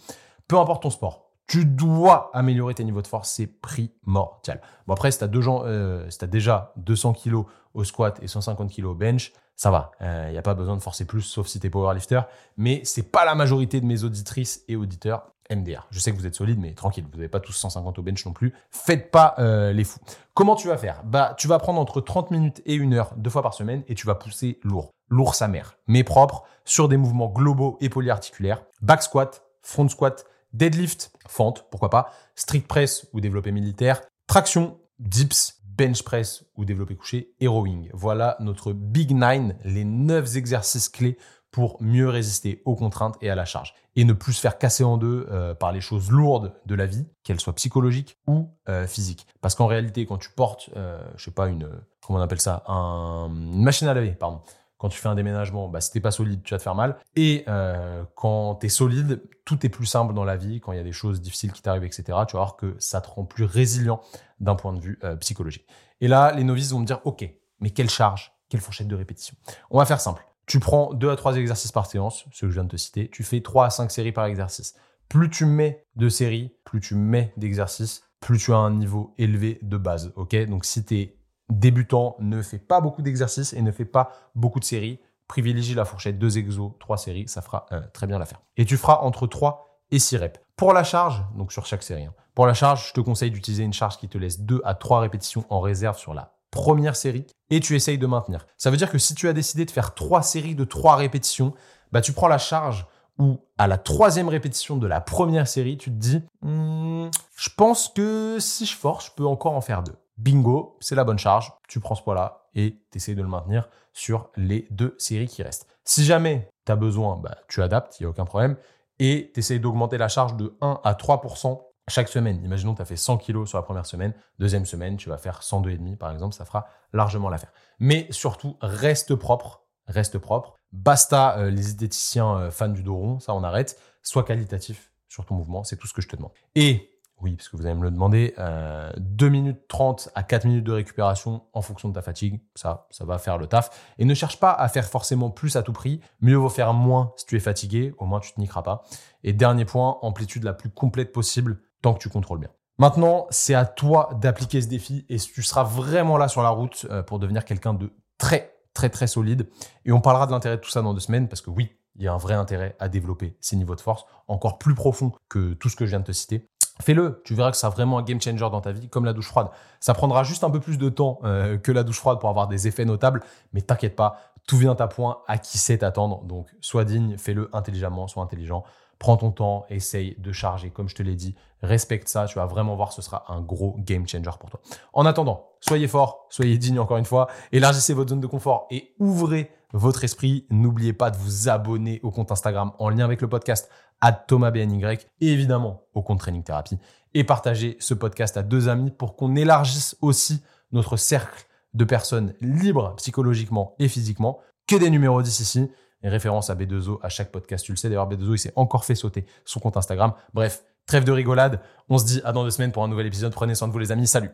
Peu importe ton sport, tu dois améliorer tes niveaux de force, c'est primordial. Bon après, si tu as, euh, déjà 200 kg au squat et 150 kg au bench, ça va. Il euh, n'y a pas besoin de forcer plus, sauf si tu es powerlifter. Mais c'est pas la majorité de mes auditrices et auditeurs MDR. Je sais que vous êtes solide, mais tranquille, vous n'avez pas tous 150 au bench non plus. Faites pas euh, les fous. Comment tu vas faire? Bah, tu vas prendre entre 30 minutes et 1 heure deux fois par semaine et tu vas pousser lourd. Lourd sa mère, mais propre, sur des mouvements globaux et polyarticulaires. Back squat, front squat, deadlift, fente, pourquoi pas, strict press ou développé militaire, traction, dips, bench press ou développé couché et rowing. Voilà notre Big Nine, les 9 exercices clés pour mieux résister aux contraintes et à la charge et ne plus se faire casser en deux euh, par les choses lourdes de la vie, qu'elles soient psychologiques ou euh, physiques. Parce qu'en réalité, quand tu portes, euh, je sais pas une, comment on appelle ça, une machine à laver, pardon, quand tu fais un déménagement, bah, si t'es pas solide, tu vas te faire mal. Et euh, quand tu es solide, tout est plus simple dans la vie. Quand il y a des choses difficiles qui t'arrivent, etc., tu vas voir que ça te rend plus résilient d'un point de vue euh, psychologique. Et là, les novices vont me dire, OK, mais quelle charge, quelle fourchette de répétition On va faire simple. Tu prends 2 à 3 exercices par séance, ce que je viens de te citer. Tu fais 3 à 5 séries par exercice. Plus tu mets de séries, plus tu mets d'exercices, plus tu as un niveau élevé de base. OK? Donc si tu es débutant, ne fait pas beaucoup d'exercices et ne fait pas beaucoup de séries. Privilégie la fourchette 2 exos, 3 séries, ça fera euh, très bien l'affaire. Et tu feras entre 3 et 6 reps. Pour la charge, donc sur chaque série, hein. pour la charge, je te conseille d'utiliser une charge qui te laisse 2 à 3 répétitions en réserve sur la première série et tu essayes de maintenir. Ça veut dire que si tu as décidé de faire 3 séries de 3 répétitions, bah tu prends la charge où à la troisième répétition de la première série, tu te dis, hmm, je pense que si je force, je peux encore en faire deux bingo, c'est la bonne charge, tu prends ce poids-là et tu de le maintenir sur les deux séries qui restent. Si jamais tu as besoin, bah, tu adaptes, il n'y a aucun problème, et tu d'augmenter la charge de 1 à 3% chaque semaine. Imaginons que tu as fait 100 kg sur la première semaine, deuxième semaine, tu vas faire 102,5 par exemple, ça fera largement l'affaire. Mais surtout, reste propre, reste propre. Basta euh, les esthéticiens euh, fans du dos rond, ça on arrête. Sois qualitatif sur ton mouvement, c'est tout ce que je te demande. Et oui, parce que vous allez me le demander. 2 euh, minutes 30 à 4 minutes de récupération en fonction de ta fatigue. Ça, ça va faire le taf. Et ne cherche pas à faire forcément plus à tout prix. Mieux vaut faire moins si tu es fatigué. Au moins, tu te niqueras pas. Et dernier point, amplitude la plus complète possible tant que tu contrôles bien. Maintenant, c'est à toi d'appliquer ce défi et tu seras vraiment là sur la route euh, pour devenir quelqu'un de très, très, très solide. Et on parlera de l'intérêt de tout ça dans deux semaines parce que oui, il y a un vrai intérêt à développer ces niveaux de force encore plus profonds que tout ce que je viens de te citer. Fais-le, tu verras que ça sera vraiment un game changer dans ta vie, comme la douche froide. Ça prendra juste un peu plus de temps euh, que la douche froide pour avoir des effets notables, mais t'inquiète pas, tout vient à point à qui sait t'attendre. Donc, sois digne, fais-le intelligemment, sois intelligent. Prends ton temps, essaye de charger, comme je te l'ai dit. Respecte ça, tu vas vraiment voir, ce sera un gros game changer pour toi. En attendant, soyez fort, soyez digne encore une fois, élargissez votre zone de confort et ouvrez votre esprit. N'oubliez pas de vous abonner au compte Instagram en lien avec le podcast à Thomas BNY et évidemment au compte Training Therapy et partagez ce podcast à deux amis pour qu'on élargisse aussi notre cercle de personnes libres psychologiquement et physiquement que des numéros 10 ici et référence à B2O à chaque podcast. Tu le sais, d'ailleurs, B2O, il s'est encore fait sauter son compte Instagram. Bref, trêve de rigolade. On se dit à dans deux semaines pour un nouvel épisode. Prenez soin de vous, les amis. Salut!